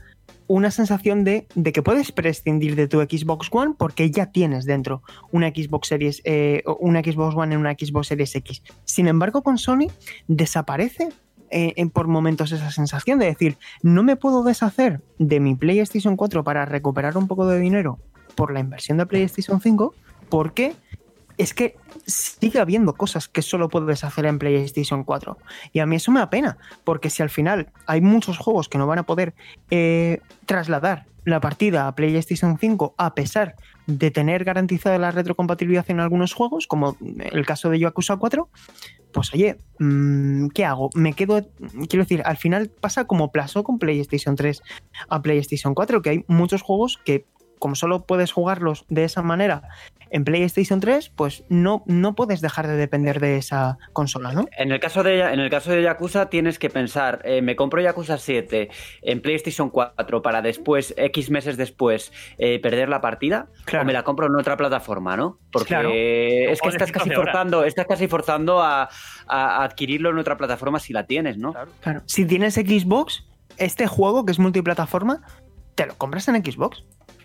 una sensación de, que puedes prescindir de tu Xbox One porque ya tienes dentro una Xbox Series, eh, una Xbox One en una Xbox Series X. Sin embargo, con Sony desaparece eh, por momentos esa sensación de decir, no me puedo deshacer de mi PlayStation 4 para recuperar un poco de dinero por la inversión de PlayStation 5, porque es que sigue habiendo cosas que solo puedes hacer en PlayStation 4. Y a mí eso me da pena, porque si al final hay muchos juegos que no van a poder eh, trasladar la partida a PlayStation 5 a pesar de tener garantizada la retrocompatibilidad en algunos juegos, como el caso de Yakuza 4, pues oye, mm, ¿qué hago? Me quedo, quiero decir, al final pasa como pasó con PlayStation 3 a PlayStation 4, que hay muchos juegos que como solo puedes jugarlos de esa manera en PlayStation 3, pues no, no puedes dejar de depender de esa consola, ¿no? En el caso de, en el caso de Yakuza tienes que pensar, eh, me compro Yakuza 7 en PlayStation 4 para después, X meses después, eh, perder la partida, o me la compro en otra plataforma, ¿no? Porque es que estás casi forzando, estás casi forzando a, adquirirlo en otra plataforma si la tienes, ¿no? claro. Si tienes Xbox, este juego que es multiplataforma, te lo compras en Xbox.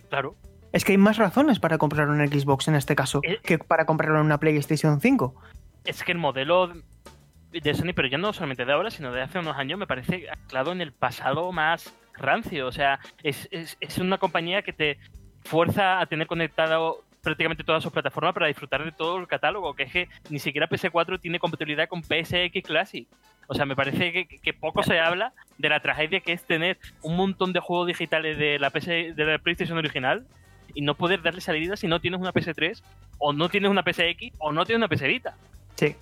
Claro. Es que hay más razones para comprar un Xbox en este caso eh, que para comprarlo en una PlayStation 5. Es que el modelo de Sony, pero ya no solamente de ahora, sino de hace unos años, me parece anclado en el pasado más rancio. O sea, es, una compañía que te fuerza a tener conectado prácticamente todas sus plataformas para disfrutar de todo el catálogo, que es que ni siquiera PS4 tiene compatibilidad con PSX Classic. O sea, me parece que, poco se habla de la tragedia que es tener un montón de juegos digitales de la, PS, de la PlayStation original y no poder darle salida si no tienes una PS3 o no tienes una PSX o no tienes una PS Vita. Sí.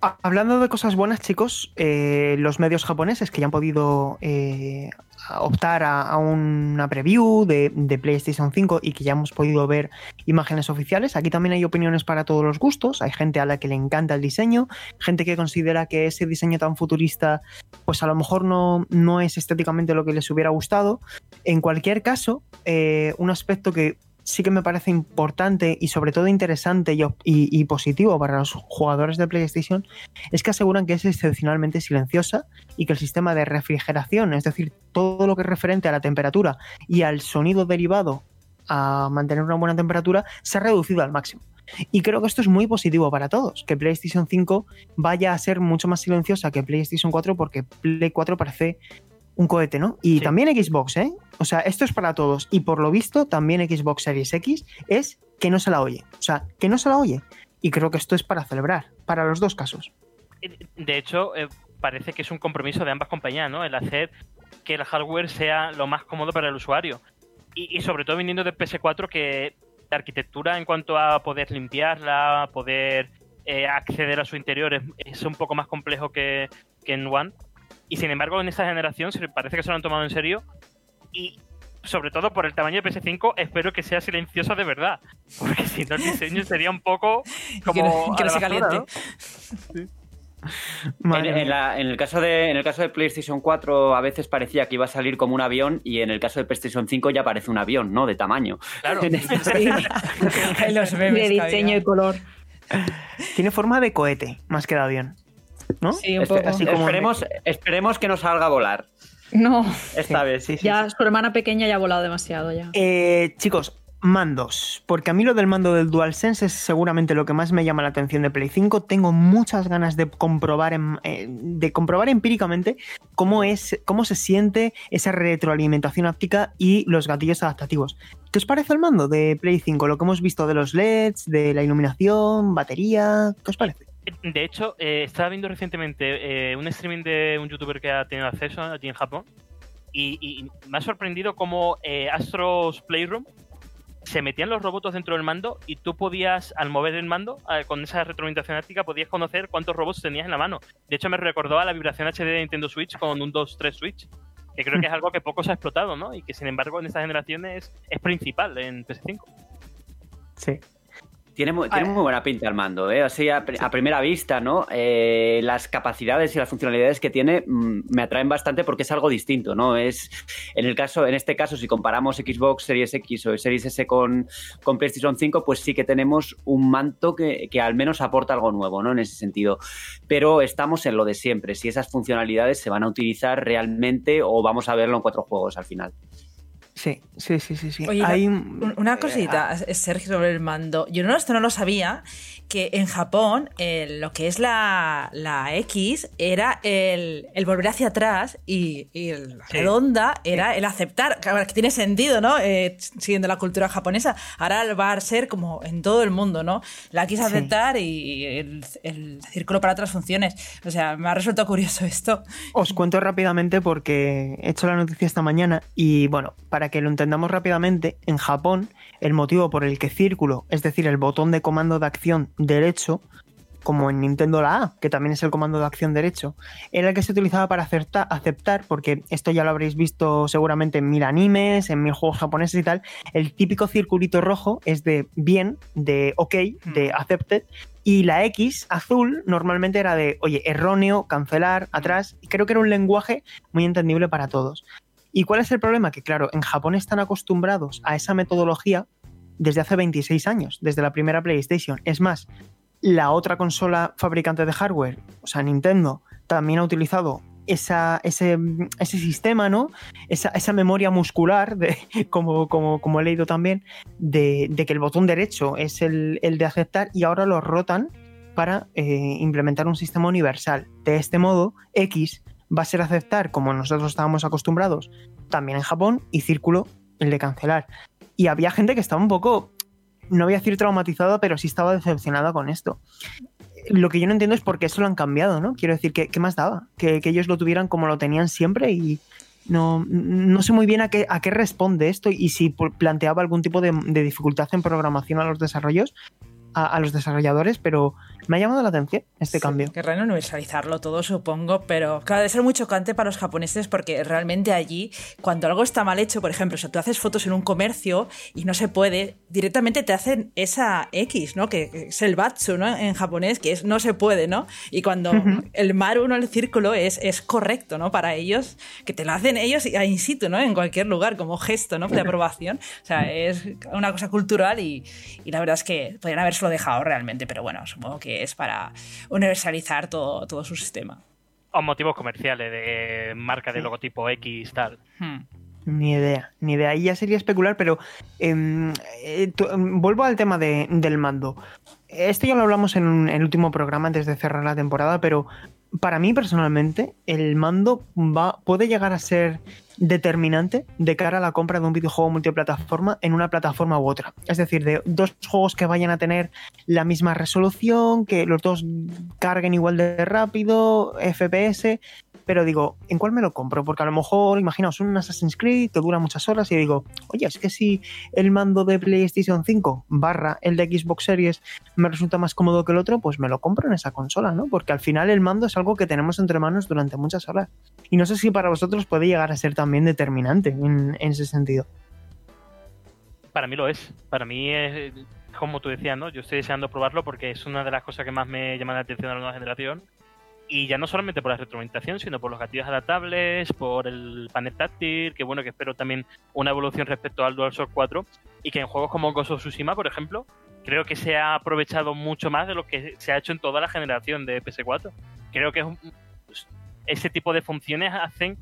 Hablando de cosas buenas, chicos, eh, los medios japoneses que ya han podido eh, optar a, una preview de, PlayStation 5 y que ya hemos podido ver imágenes oficiales. Aquí también hay opiniones para todos los gustos. Hay gente a la que le encanta el diseño, gente que considera que ese diseño tan futurista, pues a lo mejor no, no es estéticamente lo que les hubiera gustado. En cualquier caso, eh, un aspecto que sí que me parece importante y sobre todo interesante y, positivo para los jugadores de PlayStation es que aseguran que es excepcionalmente silenciosa y que el sistema de refrigeración, es decir, todo lo que es referente a la temperatura y al sonido derivado a mantener una buena temperatura, se ha reducido al máximo. Y creo que esto es muy positivo para todos, que PlayStation 5 vaya a ser mucho más silenciosa que PlayStation 4 porque Play 4 parece un cohete, ¿no? Y también Xbox, ¿eh? O sea, esto es para todos. Y por lo visto, también Xbox Series X es que no se la oye. O sea, que no se la oye. Y creo que esto es para celebrar, para los dos casos. De hecho, eh, parece que es un compromiso de ambas compañías, ¿no? El hacer que el hardware sea lo más cómodo para el usuario. Y, sobre todo viniendo de PS4, que la arquitectura en cuanto a poder limpiarla, poder eh, acceder a su interior es, un poco más complejo que, que en One y sin embargo, en esta generación se parece que se lo han tomado en serio. Y sobre todo por el tamaño de PS5, espero que sea silenciosa de verdad. Porque si no, el diseño sería un poco como. que, no, se caliente. En, el caso de, en el caso de PlayStation 4 a veces parecía que iba a salir como un avión y en el caso de PlayStation 5 ya parece un avión, ¿no? De tamaño. Claro. de diseño y color. Tiene forma de cohete, más que de avión. ¿No? Sí, un poco. Así como esperemos, esperemos que no salga a volar. No. Esta vez. Sí, ya su hermana pequeña ya ha volado demasiado ya. Eh, chicos, mandos. Porque a mí lo del mando del DualSense es seguramente lo que más me llama la atención de Play 5. Tengo muchas ganas de comprobar, eh, de comprobar empíricamente cómo, es, cómo se siente esa retroalimentación áptica y los gatillos adaptativos. ¿Qué os parece el mando de Play 5? Lo que hemos visto de los LEDs, de la iluminación, batería. ¿Qué os parece? De hecho, eh, estaba viendo recientemente eh, un streaming de un youtuber que ha tenido acceso allí en Japón y, me ha sorprendido cómo eh, Astros Playroom se metían los robots dentro del mando y tú podías, al mover el mando, con esa retroalimentación áptica, podías conocer cuántos robots tenías en la mano. De hecho, me recordó a la vibración HD de Nintendo Switch con un 2-3 Switch, que creo que es algo que poco se ha explotado, ¿no? Y que, sin embargo, en esta generación es, es principal en PS5. Sí, tiene, muy, tiene muy buena pinta el mando, ¿eh? Así a, primera vista, ¿no? Eh, las capacidades y las funcionalidades que tiene mm, me atraen bastante porque es algo distinto, ¿no? Es, en el caso, en este caso, si comparamos Xbox Series X o Series S con, con PlayStation 5, pues sí que tenemos un manto que, que, al menos aporta algo nuevo, ¿no? En ese sentido. Pero estamos en lo de siempre, si esas funcionalidades se van a utilizar realmente o vamos a verlo en cuatro juegos al final. Sí, sí, sí, sí. sí. Oye, Hay... una cosita, eh, Sergio, sobre el mando. Yo no, esto no lo sabía, que en Japón eh, lo que es la, la X era el, el, volver hacia atrás y, y la redonda era el aceptar, que, que tiene sentido, ¿no? Eh, siguiendo la cultura japonesa. Ahora va a ser como en todo el mundo, ¿no? La X aceptar y el, el, círculo para otras funciones. O sea, me ha resultado curioso esto. Os cuento rápidamente porque he hecho la noticia esta mañana y bueno, para que lo entendamos rápidamente, en Japón el motivo por el que círculo, es decir, el botón de comando de acción derecho, como en Nintendo la A, que también es el comando de acción derecho, era el que se utilizaba para aceptar, porque esto ya lo habréis visto seguramente en mil animes, en mil juegos japoneses y tal, el típico circulito rojo es de bien, de ok, de hmm. accepted, y la X azul normalmente era de, oye, erróneo, cancelar, atrás, y creo que era un lenguaje muy entendible para todos. ¿Y cuál es el problema? Que claro, en Japón están acostumbrados a esa metodología desde hace 26 años, desde la primera PlayStation. Es más, la otra consola fabricante de hardware, o sea, Nintendo, también ha utilizado esa, ese, sistema, ¿no? Esa, memoria muscular, de, como, como, he leído también, de, que el botón derecho es el, de aceptar y ahora lo rotan para eh, implementar un sistema universal. De este modo, X va a ser aceptar, como nosotros estábamos acostumbrados, también en Japón, y círculo el de cancelar. Y había gente que estaba un poco, no voy a decir traumatizada, pero sí estaba decepcionada con esto. Lo que yo no entiendo es por qué eso lo han cambiado, ¿no? Quiero decir, ¿qué, qué más daba? Que, ellos lo tuvieran como lo tenían siempre y no, no sé muy bien a qué, a qué responde esto y si planteaba algún tipo de, dificultad en programación a los desarrollos, a, los desarrolladores, pero me ha llamado la atención este cambio. Querrán universalizarlo todo, supongo, pero claro, debe ser muy chocante para los japoneses porque realmente allí, cuando algo está mal hecho, por ejemplo, si tú haces fotos en un comercio y no se puede, directamente te hacen esa X, ¿no? Que es el batsu, ¿no? En japonés, que es no se puede, ¿no? Y cuando el maru, ¿no? El círculo es, es correcto, ¿no? Para ellos, que te lo hacen ellos in situ, ¿no? En cualquier lugar, como gesto, ¿no? De aprobación. O sea, es una cosa cultural y, y la verdad es que podrían haberse dejado realmente, pero bueno, supongo que es para universalizar todo, todo su sistema. O motivos comerciales, de marca de logotipo X, tal. Hmm. Ni idea, ni idea. Ahí ya sería especular, pero em, eh, em, vuelvo al tema del mando. Esto ya lo hablamos en, el último programa antes de cerrar la temporada, pero para mí personalmente el mando va, puede llegar a ser determinante de cara a la compra de un videojuego multiplataforma en una plataforma u otra. Es decir, de dos juegos que vayan a tener la misma resolución, que los dos carguen igual de rápido, FPS, pero digo, ¿en cuál me lo compro? Porque a lo mejor, imaginaos, un Assassin's Creed que dura muchas horas y digo, oye, es que si el mando de PlayStation 5 barra el de Xbox Series me resulta más cómodo que el otro, pues me lo compro en esa consola, ¿no? Porque al final el mando es algo que tenemos entre manos durante muchas horas. Y no sé si para vosotros puede llegar a ser también determinante en, ese sentido. Para mí lo es. Para mí es, como tú decías, ¿no? Yo estoy deseando probarlo porque es una de las cosas que más me llama la atención de la nueva generación y ya no solamente por la retroalimentación, sino por los gatillos adaptables, por el panel táctil, que bueno, que espero también una evolución respecto al DualShock 4 y que en juegos como Ghost of Tsushima, por ejemplo, creo que se ha aprovechado mucho más de lo que se ha hecho en toda la generación de PS4. Creo que ese tipo de funciones hacen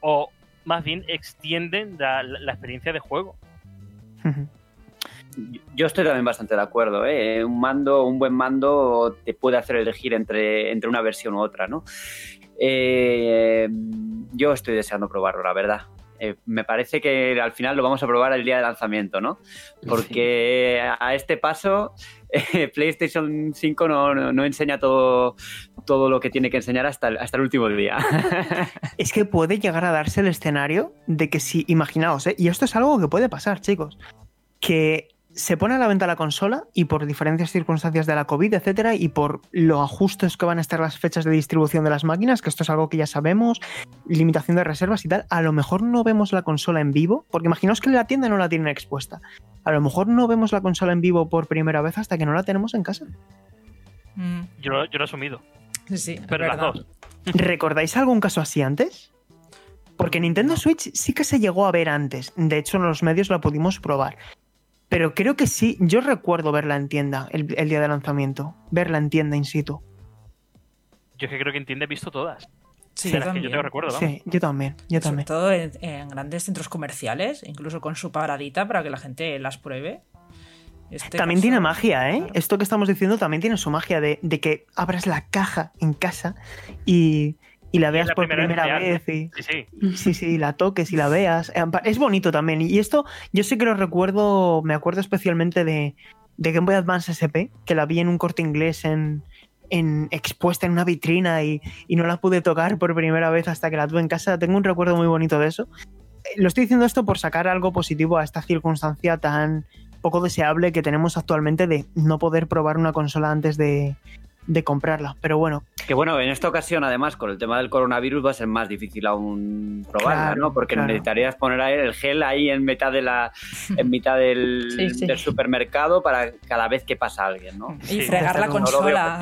o más bien extienden la, la experiencia de juego yo estoy también bastante de acuerdo. ¿eh? Un mando, un buen mando te puede hacer elegir entre, entre una versión u otra, ¿no? Eh, yo estoy deseando probarlo, la verdad. Eh, me parece que al final lo vamos a probar el día de lanzamiento, ¿no? Porque a este paso PlayStation 5 no, enseña todo, todo lo que tiene que enseñar hasta el, hasta el último día. es que puede llegar a darse el escenario de que si, imaginaos, y esto es algo que puede pasar, chicos, que se pone a la venta la consola y por diferentes circunstancias de la COVID, etcétera, y por lo ajustes que van a estar las fechas de distribución de las máquinas, que esto es algo que ya sabemos, limitación de reservas y tal, a lo mejor no vemos la consola en vivo, porque imaginaos que la tienda no la tienen expuesta. A lo mejor no vemos la consola en vivo por primera vez hasta que no la tenemos en casa. Mm. Yo, lo he asumido. Sí, pero las dos. ¿Recordáis algún caso así antes? Porque Nintendo Switch sí que se llegó a ver antes. De hecho, en los medios la pudimos probar. Pero creo que sí, yo recuerdo verla en tienda el, día de lanzamiento, verla en tienda in situ. Yo es que creo que en tienda he visto todas. Sí, yo también. yo recuerdo, Sí, yo también, yo también. Sobre todo en, grandes centros comerciales, incluso con su paradita para que la gente las pruebe. Este también tiene magia, ¿eh? Esto que estamos diciendo también tiene su magia de, de, que abras la caja en casa y, y la veas por primera vez. Y, sí, sí. sí, la toques y la veas. Es bonito también. Y esto, yo sé que lo recuerdo, me acuerdo especialmente de, de Game Boy Advance SP, que la vi en un corte inglés en, en expuesta en una vitrina y, y, no la pude tocar por primera vez hasta que la tuve en casa. Tengo un recuerdo muy bonito de eso. Eh, lo estoy diciendo esto por sacar algo positivo a esta circunstancia tan poco deseable que tenemos actualmente de no poder probar una consola antes de, de comprarla. Pero bueno. Que bueno, en esta ocasión, además, con el tema del coronavirus va a ser más difícil aún probarla, ¿no? Porque necesitarías poner el gel ahí en mitad de la, en mitad del, del, supermercado para cada vez que pasa alguien, ¿no? Y fregar la consola.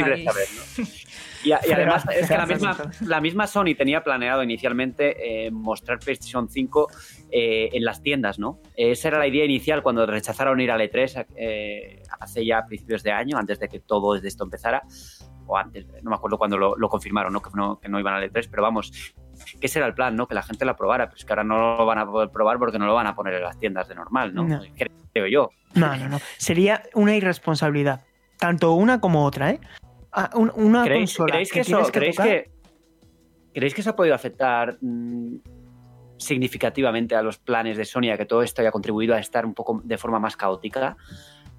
Y, además es que la misma, la misma Sony tenía planeado inicialmente eh, mostrar PlayStation 5 eh, en las tiendas, ¿no? Esa era la idea inicial cuando rechazaron ir a E3 eh, hace ya principios de año, antes de que todo esto empezara, o antes, no me acuerdo cuando lo, confirmaron, ¿no? Que, ¿no? que no iban a E3, pero vamos, que ese era el plan, ¿no? Que la gente la probara, pero es que ahora no lo van a poder probar porque no lo van a poner en las tiendas de normal, ¿no? Creo yo. No, no, no. Sería una irresponsabilidad. Tanto una como otra, ¿eh? Ah, una ¿Creéis, consola que, eso, ¿creéis, que, ¿Creéis que eso ha podido afectar mm, significativamente a los planes de Sony, a que todo esto haya contribuido a estar un poco de forma más caótica?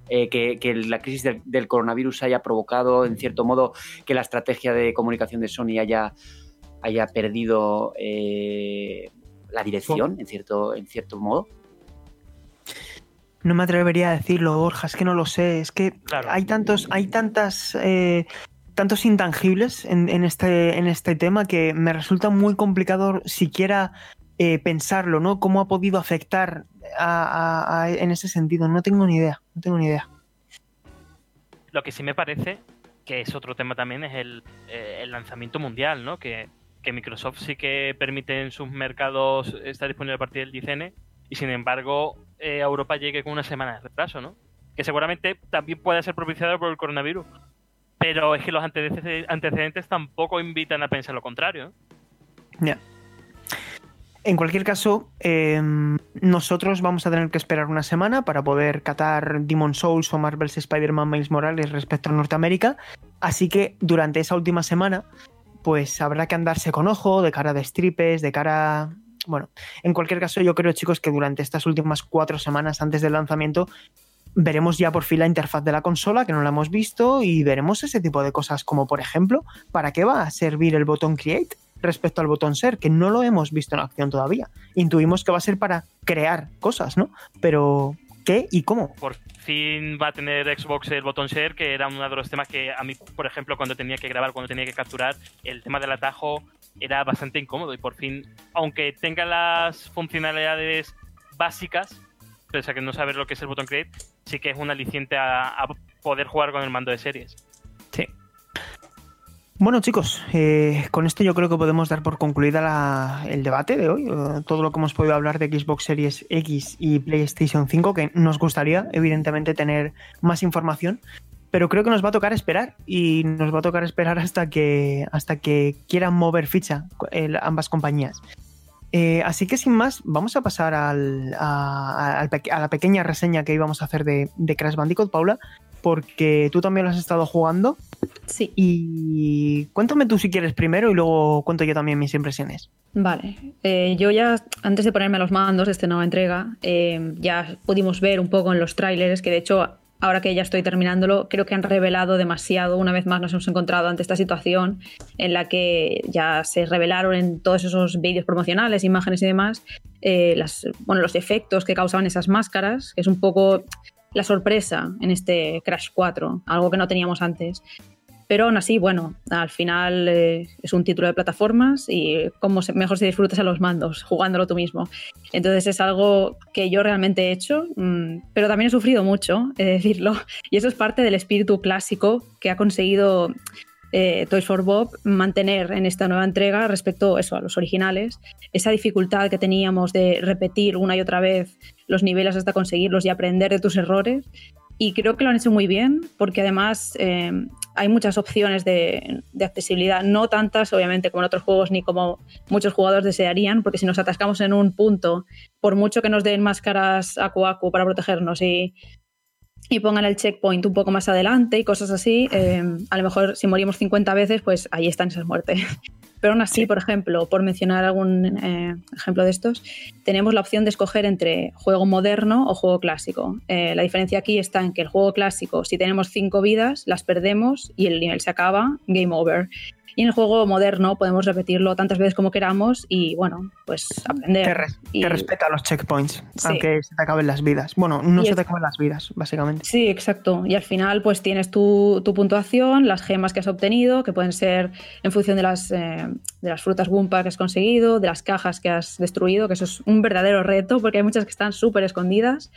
Eh, que, la crisis del, coronavirus haya provocado, en cierto modo, que la estrategia de comunicación de Sony haya, haya perdido eh, la dirección, en cierto, en cierto modo? No me atrevería a decirlo, Borja, es que no lo sé. Es que hay tantos, hay tantas, eh, tantos intangibles en, este, en este tema que me resulta muy complicado siquiera eh, pensarlo, ¿no? ¿Cómo ha podido afectar en ese sentido? No tengo ni idea, no tengo ni idea. Lo que sí me parece, que es otro tema también, es el, eh, lanzamiento mundial, ¿no? Que, Microsoft sí que permite en sus mercados estar disponible a partir del 10 y sin embargo eh, Europa llegue con una semana de retraso, ¿no? Que seguramente también puede ser propiciado por el coronavirus. Pero es que los antecedentes tampoco invitan a pensar lo contrario. Ya. En cualquier caso, em, nosotros vamos a tener que esperar una semana para poder catar Demon Souls o Marvel's Spider-Man Miles Morales respecto a Norteamérica. Así que durante esa última semana, pues habrá que andarse con ojo, de cara de stripes, de cara bueno, en cualquier caso, yo creo, chicos, que durante estas últimas cuatro semanas antes del lanzamiento veremos ya por fin la interfaz de la consola, que no la hemos visto, y veremos ese tipo de cosas, como por ejemplo, ¿para qué va a servir el botón Create respecto al botón Share? Que no lo hemos visto en acción todavía. Intuimos que va a ser para crear cosas, ¿no? Pero, ¿qué y cómo? Por fin va a tener Xbox el botón Share, que era uno de los temas que a mí, por ejemplo, cuando tenía que grabar, cuando tenía que capturar, el tema del atajo era bastante incómodo y por fin, aunque tenga las funcionalidades básicas, pese a que no saber lo que es el botón create, sí que es un aliciente a, poder jugar con el mando de series. Bueno chicos, eh, con esto yo creo que podemos dar por concluida el debate de hoy, eh, todo lo que hemos podido hablar de Xbox Series X y PlayStation 5, que nos gustaría evidentemente tener más información, pero creo que nos va a tocar esperar y nos va a tocar esperar hasta que, hasta que quieran mover ficha ambas compañías. Eh, así que sin más, vamos a pasar al, a, la pequeña reseña que íbamos a hacer de, Crash Bandicoot, Paula, porque tú también lo has estado jugando. Sí. Y cuéntame tú si quieres primero y luego cuento yo también mis impresiones. Vale, eh, yo ya antes de ponerme a los mandos de esta nueva entrega, eh, ya pudimos ver un poco en los trailers que de hecho ahora que ya estoy terminándolo, creo que han revelado demasiado. Una vez más nos hemos encontrado ante esta situación en la que ya se revelaron en todos esos vídeos promocionales, imágenes y demás, eh, bueno, los efectos que causaban esas máscaras, que es un poco la sorpresa en este Crash 4, algo que no teníamos antes. Pero aún así, bueno, al final eh, es un título de plataformas y como mejor se disfrutas a los mandos, jugándolo tú mismo. Entonces es algo que yo realmente he hecho, mm, pero también he sufrido mucho, he de decirlo. Y eso es parte del espíritu clásico que ha conseguido eh, Toys for Bob mantener en esta nueva entrega respecto eso, a los originales. Esa dificultad que teníamos de repetir una y otra vez los niveles hasta conseguirlos y aprender de tus errores. Y creo que lo han hecho muy bien porque además... Eh, hay muchas opciones de, accesibilidad, no tantas obviamente como en otros juegos ni como muchos jugadores desearían, porque si nos atascamos en un punto, por mucho que nos den máscaras acu acu para protegernos y, y pongan el checkpoint un poco más adelante y cosas así, eh, a lo mejor si morimos 50 veces, pues ahí están esas muertes. Pero aún así, por ejemplo, por mencionar algún eh, ejemplo de estos, tenemos la opción de escoger entre juego moderno o juego clásico. Eh, la diferencia aquí está en que el juego clásico, si tenemos cinco vidas, las perdemos y el nivel se acaba, game over. Y en el juego moderno podemos repetirlo tantas veces como queramos y, bueno, pues aprender. Que, respeta los checkpoints, aunque se te acaben las vidas. Bueno, no se te acaben las vidas, básicamente. Sí, exacto. Y al final, pues tienes tu, puntuación, las gemas que has obtenido, que pueden ser en función de las, eh, de las frutas Wumpa que has conseguido, de las cajas que has destruido, que eso es un verdadero reto porque hay muchas que están súper escondidas.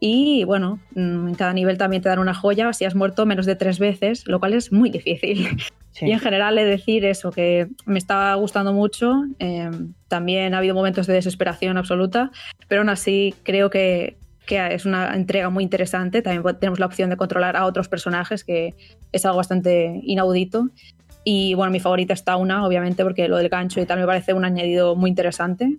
Y bueno, mm, en cada nivel también te dan una joya si has muerto menos de tres veces, lo cual es muy difícil. Y en general he de decir eso, que me está gustando mucho. Em, también ha habido momentos de desesperación absoluta, pero aún así creo que, que, es una entrega muy interesante. También tenemos la opción de controlar a otros personajes, que es algo bastante inaudito. Y bueno, mi favorita está una, obviamente, porque lo del gancho y tal me parece un añadido muy interesante.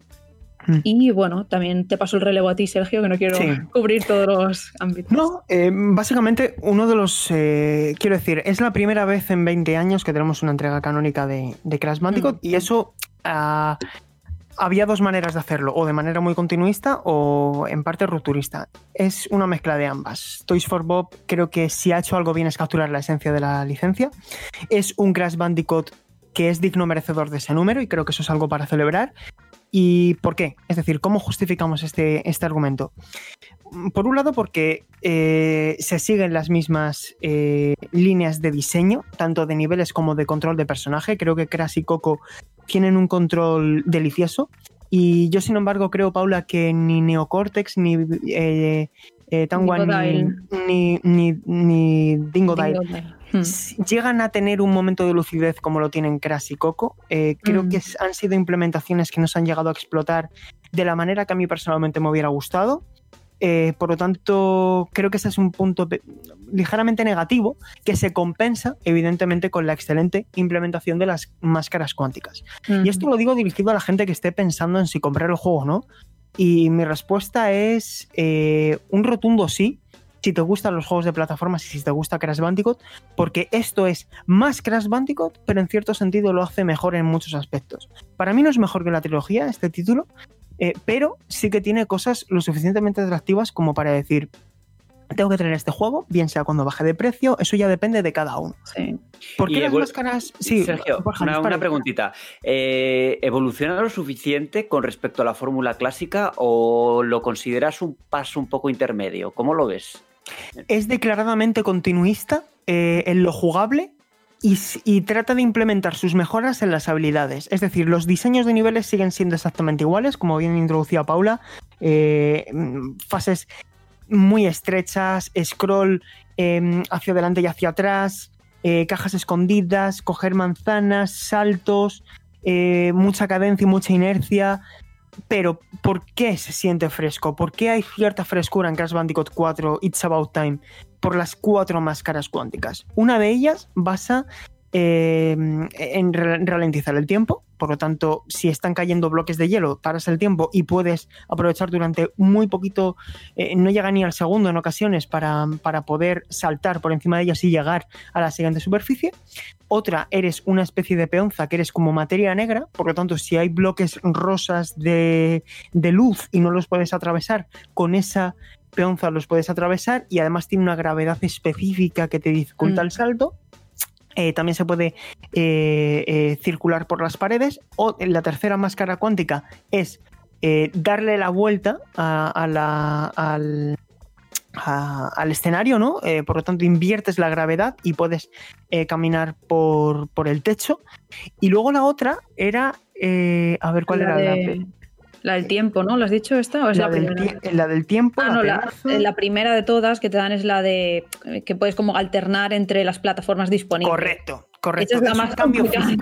Mm. Y bueno, también te paso el relevo a ti, Sergio, que no quiero cubrir todos los ámbitos. No, eh, básicamente uno de los... Eh, quiero decir, es la primera vez en 20 años que tenemos una entrega canónica de, Crash Bandicoot mm. y eso... Ah, había dos maneras de hacerlo, o de manera muy continuista o en parte rupturista. Es una mezcla de ambas. Toys for Bob creo que si ha hecho algo bien es capturar la esencia de la licencia. Es un Crash Bandicoot que es digno merecedor de ese número y creo que eso es algo para celebrar. ¿Y por qué? Es decir, ¿cómo justificamos este, este argumento? Por un lado, porque eh, se siguen las mismas eh, líneas de diseño, tanto de niveles como de control de personaje. Creo que Crash y Coco tienen un control delicioso. Y yo, sin embargo, creo, Paula, que ni Neocortex ni eh, eh, ni, ni, ni, Dingo, hmm. llegan a tener un momento de lucidez como lo tienen Crash y Coco. Eh, creo que hmm. han sido implementaciones que nos han llegado a explotar de la manera que a mí personalmente me hubiera gustado. Eh, por lo tanto, creo que ese es un punto ligeramente negativo que se compensa, evidentemente, con la excelente implementación de las máscaras cuánticas. Y esto lo digo dirigido a la gente que esté pensando en si comprar el juego o no, y mi respuesta es eh, un rotundo sí, si te gustan los juegos de plataformas y si te gusta Crash Bandicoot, porque esto es más Crash Bandicoot, pero en cierto sentido lo hace mejor en muchos aspectos. Para mí no es mejor que la trilogía, este título, eh, pero sí que tiene cosas lo suficientemente atractivas como para decir, tengo que tener este juego, bien sea cuando baje de precio, eso ya depende de cada uno. Sí. ¿Por qué las máscaras? Sí, Sergio, una, preguntita. Eh, ¿Evoluciona lo suficiente con respecto a la fórmula clásica o lo consideras un paso un poco intermedio? ¿Cómo lo ves? Es declaradamente continuista eh, en lo jugable y, trata de implementar sus mejoras en las habilidades. Es decir, los diseños de niveles siguen siendo exactamente iguales, como bien introducía Paula. Eh, mm, fases muy estrechas, scroll em, hacia adelante y hacia atrás, eh, cajas escondidas, coger manzanas, saltos, mucha cadencia y mucha inercia. Pero, ¿por qué se siente fresco? ¿Por qué hay cierta frescura en Crash Bandicoot 4 It's About Time? Por las cuatro máscaras cuánticas. Una de ellas basa eh, en ralentizar el tiempo. Por lo tanto, si están cayendo bloques de hielo, paras el tiempo y puedes aprovechar durante muy poquito, eh, no llega ni al segundo en ocasiones para, para, poder saltar por encima de ellas y llegar a la siguiente superficie. Otra, eres una especie de peonza que eres como materia negra, por lo tanto, si hay bloques rosas de, de luz y no los puedes atravesar, con esa peonza los puedes atravesar y además tiene una gravedad específica que te dificulta mm. el salto. Eh, también se puede eh, eh, circular por las paredes. O la tercera máscara cuántica es darle la vuelta al, escenario, ¿no? por lo tanto, inviertes la gravedad y puedes caminar por, el techo. Y luego la otra era. a ver cuál era la. La del tiempo, ¿no? ¿Lo has dicho esta? ¿O es la, del, la del tiempo. Ah, no, la, primera de todas que te dan es la de que puedes como alternar entre las plataformas disponibles. Correcto, correcto. es la más complicada.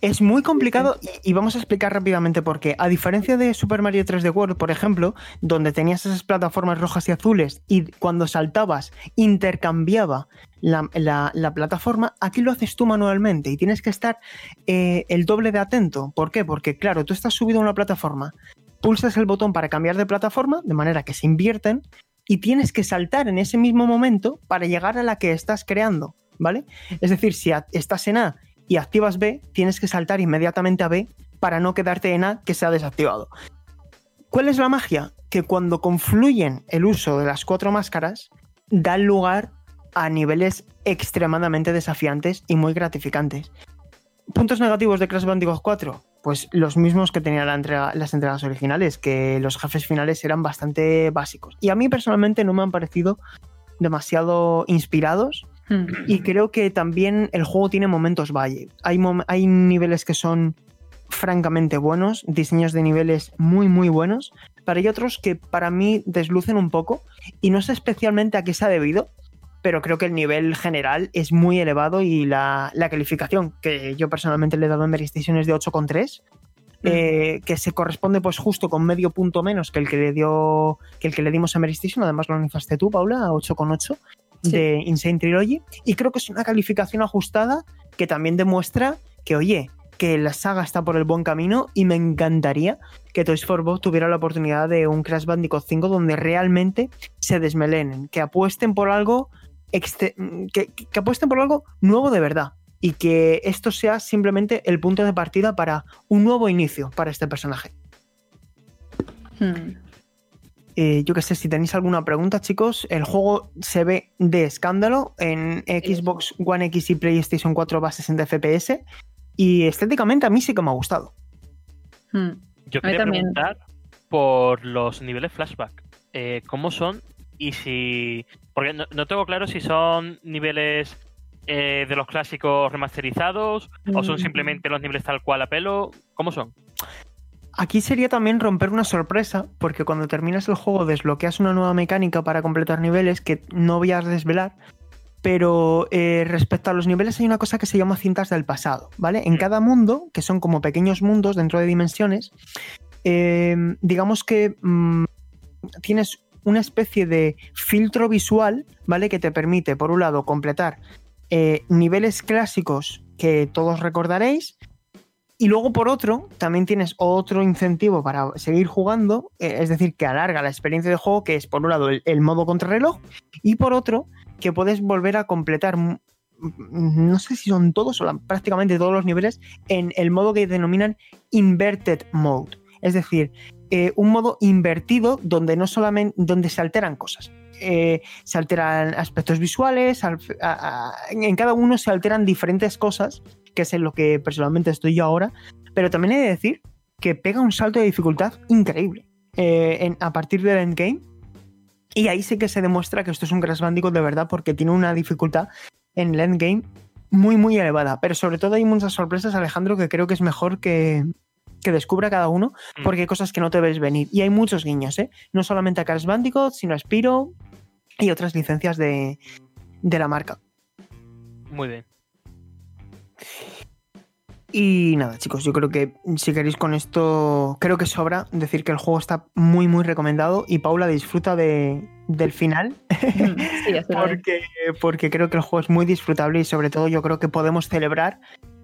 Es muy complicado y, vamos a explicar rápidamente por qué. A diferencia de Super Mario 3D World, por ejemplo, donde tenías esas plataformas rojas y azules y cuando saltabas intercambiaba la, plataforma, aquí lo haces tú manualmente y tienes que estar eh, el doble de atento. ¿Por qué? Porque claro, tú estás subido a una plataforma, pulsas el botón para cambiar de plataforma, de manera que se invierten, y tienes que saltar en ese mismo momento para llegar a la que estás creando, ¿vale? Es decir, si estás en A y activas B, tienes que saltar inmediatamente a B para no quedarte en A que se ha desactivado. ¿Cuál es la magia? Que cuando confluyen el uso de las cuatro máscaras, da lugar a niveles extremadamente desafiantes y muy gratificantes. ¿Puntos negativos de Crash Bandicoot 4? Pues los mismos que tenían las entregas originales, que los jefes finales eran bastante básicos. Y a mí personalmente no me han parecido demasiado inspirados hmm. y creo que también el juego tiene momentos valle. Hay, hay niveles que son francamente buenos, diseños de niveles muy muy buenos, pero hay otros que para mí deslucen un poco y no sé especialmente a qué se ha debido, pero creo que el nivel general es muy elevado y la, calificación que yo personalmente le he dado en Mary Station es de 8,3. Eh, que se corresponde pues justo con medio punto menos que el que le dio que el que le dimos a Mary Station, además lo lanzaste tú, Paula, a 8,8 de Insane Trilogy y creo que es una calificación ajustada que también demuestra que oye, que la saga está por el buen camino y me encantaría que Toys for Bob tuviera la oportunidad de un Crash Bandicoot 5 donde realmente se desmelenen, que apuesten por algo que, apuesten por algo nuevo de verdad y que esto sea simplemente el punto de partida para un nuevo inicio para este personaje. Hmm. Eh, yo que sé, si tenéis alguna pregunta, chicos, el juego se ve de escándalo en Xbox One X y PlayStation 4 va a 60 FPS y estéticamente a mí sí que me ha gustado. Hmm. Yo quería preguntar por los niveles flashback. Eh, ¿Cómo son? Y si. Porque no, tengo claro si son niveles eh, de los clásicos remasterizados o son mm. simplemente los niveles tal cual a pelo. ¿Cómo son? Aquí sería también romper una sorpresa, porque cuando terminas el juego desbloqueas una nueva mecánica para completar niveles que no voy a desvelar, pero eh, respecto a los niveles hay una cosa que se llama cintas del pasado, ¿vale? En mm. cada mundo, que son como pequeños mundos dentro de dimensiones, eh, digamos que mm, tienes una especie de filtro visual, ¿vale? Que te permite, por un lado, completar eh, niveles clásicos que todos recordaréis, y luego, por otro, también tienes otro incentivo para seguir jugando, es decir, que alarga la experiencia de juego, que es, por un lado, el, el modo contrarreloj, y por otro, que puedes volver a completar, no sé si son todos o prácticamente todos los niveles, en el modo que denominan Inverted Mode. Es decir, eh, un modo invertido donde no solamente donde se alteran cosas. Eh, se alteran aspectos visuales, en cada uno se alteran diferentes cosas, que es en lo que personalmente estoy yo ahora, pero también he de decir que pega un salto de dificultad increíble. Eh, a partir del endgame, y ahí sí que se demuestra que esto es un Crash Bandicoot de verdad porque tiene una dificultad en el endgame muy, muy elevada. Pero sobre todo hay muchas sorpresas, Alejandro, que creo que es mejor que, descubra cada uno mm. porque hay cosas que no te ves venir. Y hay muchos guiños, ¿eh? No solamente a Crash Bandicoot, sino a Spiro y otras licencias de, de la marca. Muy bien. Y nada, chicos, yo creo que si queréis con esto, creo que sobra decir que el juego está muy, muy recomendado y Paula disfruta de, del final. Sí, porque, porque creo que el juego es muy disfrutable y sobre todo yo creo que podemos celebrar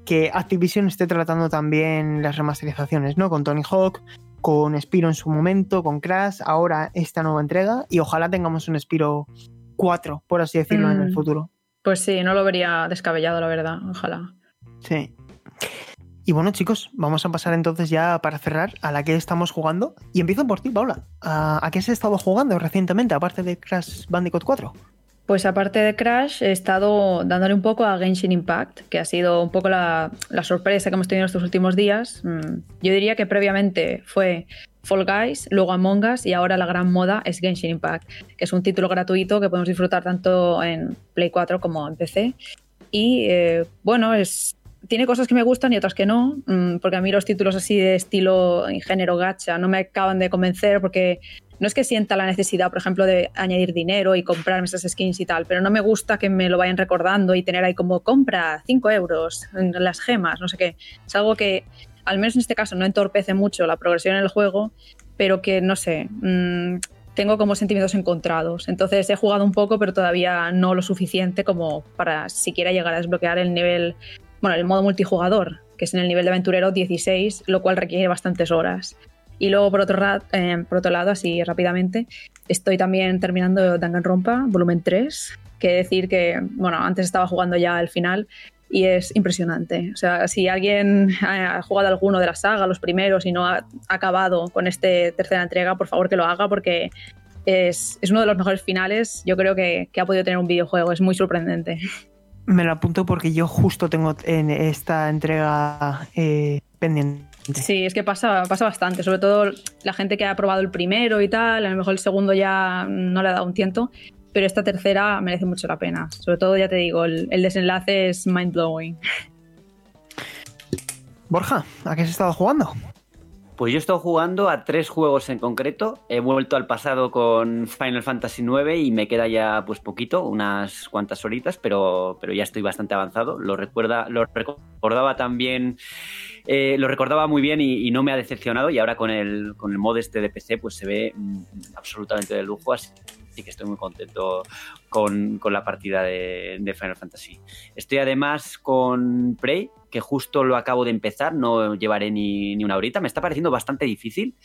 que Activision esté tratando también las remasterizaciones, ¿no? Con Tony Hawk, con Spiro en su momento, con Crash, ahora esta nueva entrega y ojalá tengamos un Spiro 4, por así decirlo, en el mm. futuro. Pues sí, no lo vería descabellado, la verdad, ojalá. Sí. Y bueno, chicos, vamos a pasar entonces ya para cerrar a la que estamos jugando. Y empiezo por ti, Paula. ¿A, qué has estado jugando recientemente, aparte de Crash Bandicoot 4? Pues aparte de Crash, he estado dándole un poco a Genshin Impact, que ha sido un poco la, sorpresa que hemos tenido estos últimos días. Mm, yo diría que previamente fue Fall Guys, luego Among Us y ahora la gran moda es Genshin Impact, que es un título gratuito que podemos disfrutar tanto en Play 4 como en PC. Y eh, bueno, es tiene cosas que me gustan y otras que no, mm, porque a mí los títulos así de estilo en género gacha no me acaban de convencer porque no es que sienta la necesidad, por ejemplo, de añadir dinero y comprarme esas skins y tal, pero no me gusta que me lo vayan recordando y tener ahí como compra 5 euros en las gemas, no sé qué. Es algo que, al menos en este caso, no entorpece mucho la progresión en el juego, pero que, no sé, mm, tengo como sentimientos encontrados. Entonces he jugado un poco, pero todavía no lo suficiente como para siquiera llegar a desbloquear el nivel bueno, el modo multijugador, que es en el nivel de aventurero 16, lo cual requiere bastantes horas. Y luego, por otro, eh, por otro lado, así rápidamente, estoy también terminando Danganronpa, volumen 3, que decir que, bueno, antes estaba jugando ya al final y es impresionante. O sea, si alguien ha jugado alguno de la saga, los primeros, y no ha acabado con esta tercera entrega, por favor que lo haga porque es, uno de los mejores finales, yo creo que, que ha podido tener un videojuego, es muy sorprendente. Me lo apunto porque yo justo tengo en esta entrega eh, pendiente. Sí, es que pasa, pasa bastante, sobre todo la gente que ha probado el primero y tal, a lo mejor el segundo ya no le ha dado un tiento, pero esta tercera merece mucho la pena. Sobre todo, ya te digo, el, el desenlace es mind blowing. Borja, ¿a qué has estado jugando? Pues yo he estado jugando a tres juegos en concreto. He vuelto al pasado con Final Fantasy IX y me queda ya pues poquito, unas cuantas horitas, pero, pero ya estoy bastante avanzado. Lo, recuerda, lo recordaba también, eh, lo recordaba muy bien y, no me ha decepcionado. Y ahora con el, con el mod este de PC pues se ve mm, absolutamente de lujo. Así que estoy muy contento con, la partida de, de, Final Fantasy. Estoy además con Prey, que justo lo acabo de empezar, no llevaré ni, una horita. Me está pareciendo bastante difícil.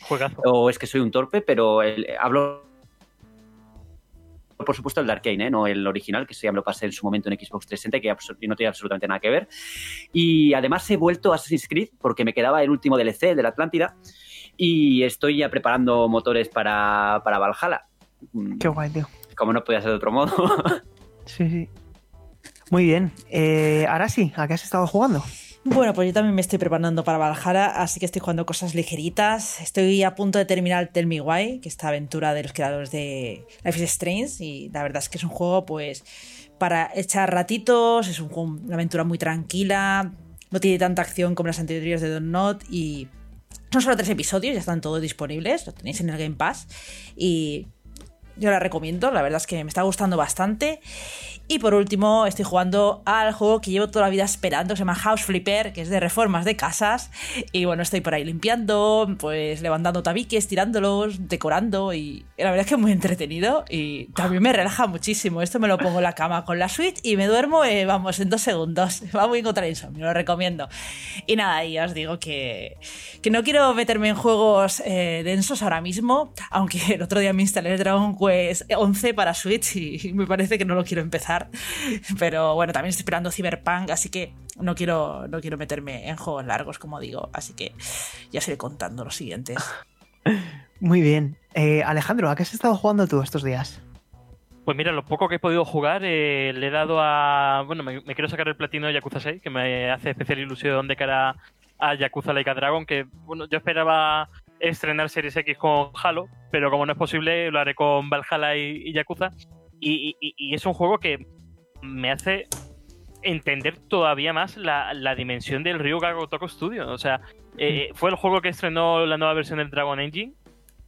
O es que soy un torpe, pero hablo por supuesto el de Arkane, ¿eh? no el original, que se ya me lo pasé en su momento en Xbox 360 que no tiene absolutamente nada que ver. Y además he vuelto a Assassin's Creed porque me quedaba el último DLC de la Atlántida y estoy ya preparando motores para, para Valhalla. Qué guay, tío. Como no podía ser de otro modo. sí, sí. Muy bien. Eh, ahora sí, ¿a qué has estado jugando? Bueno, pues yo también me estoy preparando para Valhalla, así que estoy jugando cosas ligeritas. Estoy a punto de terminar Tell Me Why, que es esta aventura de los creadores de Life is Strange, y la verdad es que es un juego, pues, para echar ratitos, es una aventura muy tranquila, no tiene tanta acción como las anteriores de Don't Not, y son solo tres episodios, ya están todos disponibles, lo tenéis en el Game Pass, y yo la recomiendo, la verdad es que me está gustando bastante. Y por último, estoy jugando al juego que llevo toda la vida esperando, se llama House Flipper, que es de reformas de casas. Y bueno, estoy por ahí limpiando, pues levantando tabiques, tirándolos, decorando. Y la verdad es que es muy entretenido y también me relaja muchísimo. Esto me lo pongo en la cama con la Switch y me duermo, eh, vamos, en dos segundos. Va muy contra el insomnio, lo recomiendo. Y nada, ya os digo que, que no quiero meterme en juegos eh, densos ahora mismo, aunque el otro día me instalé el Dragon Quest 11 para Switch y me parece que no lo quiero empezar Pero bueno, también estoy esperando Cyberpunk, así que no quiero, no quiero meterme en juegos largos, como digo. Así que ya os iré contando los siguientes. Muy bien. Eh, Alejandro, ¿a qué has estado jugando tú estos días? Pues mira, lo poco que he podido jugar eh, le he dado a... Bueno, me, quiero sacar el platino de Yakuza 6, que me hace especial ilusión de cara a Yakuza Laika Dragon, que bueno, yo esperaba estrenar Series X con Halo, pero como no es posible, lo haré con Valhalla y, y Yakuza. Y, es un juego que me hace entender todavía más la, dimensión del Ryuga Gotoku Studio. O sea, eh, fue el juego que estrenó la nueva versión del Dragon Engine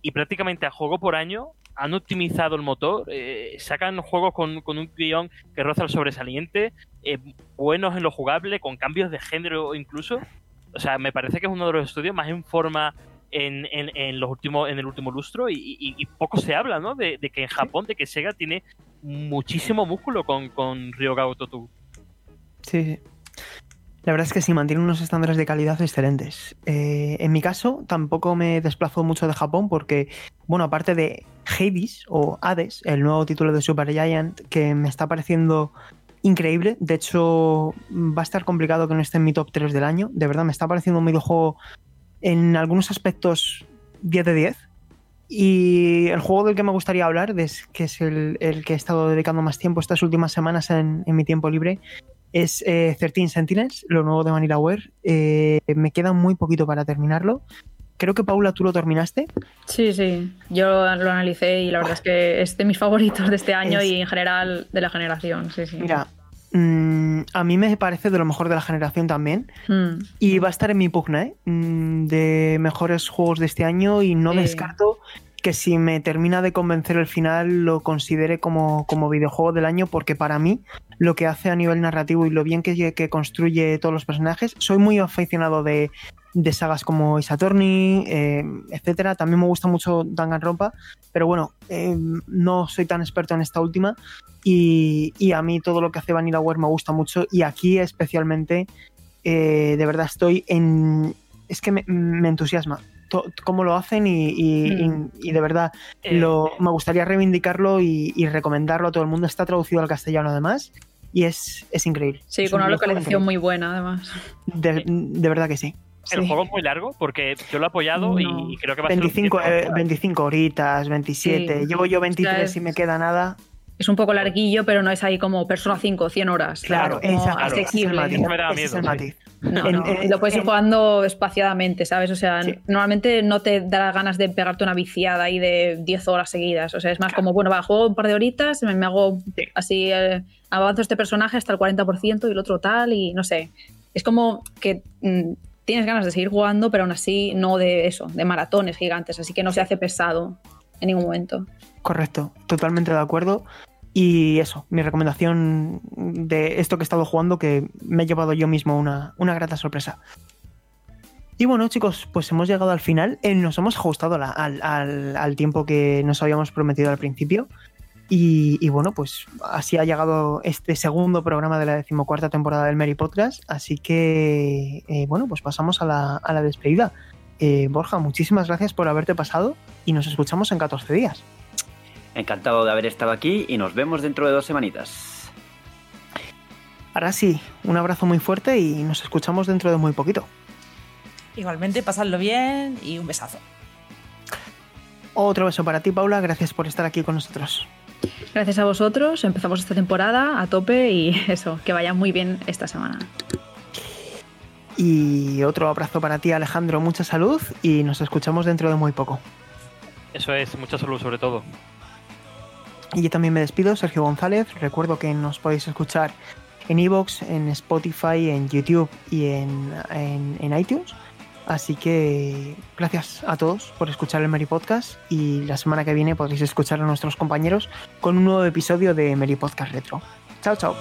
y prácticamente a juego por año han optimizado el motor, eh, sacan juegos con, un guion que roza el sobresaliente, eh, buenos en lo jugable, con cambios de género incluso. O sea, me parece que es uno de los estudios más en forma en, en, los últimos, en el último lustro y, poco se habla, ¿no? De, que en Japón, de que Sega tiene muchísimo músculo con, con Ryoga Ototu. Sí, La verdad es que sí, mantiene unos estándares de calidad excelentes. Eh, en mi caso, tampoco me desplazo mucho de Japón porque, bueno, aparte de Hades o Hades, el nuevo título de Super Giant, que me está pareciendo increíble. De hecho, va a estar complicado que no esté en mi top 3 del año. De verdad, me está pareciendo un videojuego en algunos aspectos 10 de 10. Y el juego del que me gustaría hablar, que es el, que he estado dedicando más tiempo estas últimas semanas en, mi tiempo libre, es eh, 13 Sentinels, lo nuevo de Vanillaware. Eh, me queda muy poquito para terminarlo. Creo que Paula, tú lo terminaste. Sí, sí. Yo lo analicé y la verdad es que es de mis favoritos de este año y en general de la generación. Sí, sí. Mira, Mm, a mí me parece de lo mejor de la generación también. Hmm. Y va a estar en mi pugna ¿eh? mm, de mejores juegos de este año y no descarto que si me termina de convencer el final lo considere como, como, videojuego del año porque para mí lo que hace a nivel narrativo y lo bien que, que construye todos los personajes, soy muy aficionado de, de sagas como Isatorni, eh, etcétera. También me gusta mucho Danganronpa, pero bueno, eh, no soy tan experto en esta última. Y, a mí todo lo que hace Vanillaware me gusta mucho. Y aquí especialmente, eh, de verdad estoy en. Es que me, entusiasma cómo lo hacen y, mm. de verdad lo, me gustaría reivindicarlo y, recomendarlo a todo el mundo. Está traducido al castellano además y es, es increíble. Sí, con una localización muy buena además. de verdad que sí. El juego es muy largo porque yo lo he apoyado y creo que va a 25, ser 25 eh, horitas, 27. Llevo yo 23 y me queda nada. Es un poco larguillo, pero no es ahí como Persona 5, 100 horas. Claro, exacto. lo puedes ir jugando espaciadamente, ¿sabes? O sea, normalmente no te dará ganas de pegarte una viciada ahí de 10 horas seguidas. O sea, es más como, bueno, va, juego un par de horitas, me, me hago así, eh, avanzo este personaje hasta el 40% y el otro tal, y no sé. Es como que mm, tienes ganas de seguir jugando, pero aún así no de eso, de maratones gigantes, así que no se hace pesado en ningún momento. Correcto, totalmente de acuerdo. Y eso, mi recomendación de esto que he estado jugando, que me he llevado yo mismo una, una grata sorpresa. Y bueno, chicos, pues hemos llegado al final. Eh, nos hemos ajustado al, al, tiempo que nos habíamos prometido al principio. Y, bueno, pues así ha llegado este segundo programa de la decimocuarta temporada del Mary Podcast. Así que, eh, bueno, pues pasamos a la, despedida. Eh, Borja, muchísimas gracias por haberte pasado y nos escuchamos en 14 días. Encantado de haber estado aquí y nos vemos dentro de dos semanitas. Ahora sí, un abrazo muy fuerte y nos escuchamos dentro de muy poquito. Igualmente, pasadlo bien y un besazo. Otro beso para ti, Paula. Gracias por estar aquí con nosotros. Gracias a vosotros, empezamos esta temporada a tope y eso, que vaya muy bien esta semana. Y otro abrazo para ti, Alejandro. Mucha salud y nos escuchamos dentro de muy poco. Eso es, mucha salud sobre todo. Y yo también me despido, Sergio González. Recuerdo que nos podéis escuchar en Evox, en Spotify, en YouTube y en, en, iTunes. Así que gracias a todos por escuchar el Merry Podcast y la semana que viene podréis escuchar a nuestros compañeros con un nuevo episodio de Merry Podcast Retro. Chao, chao.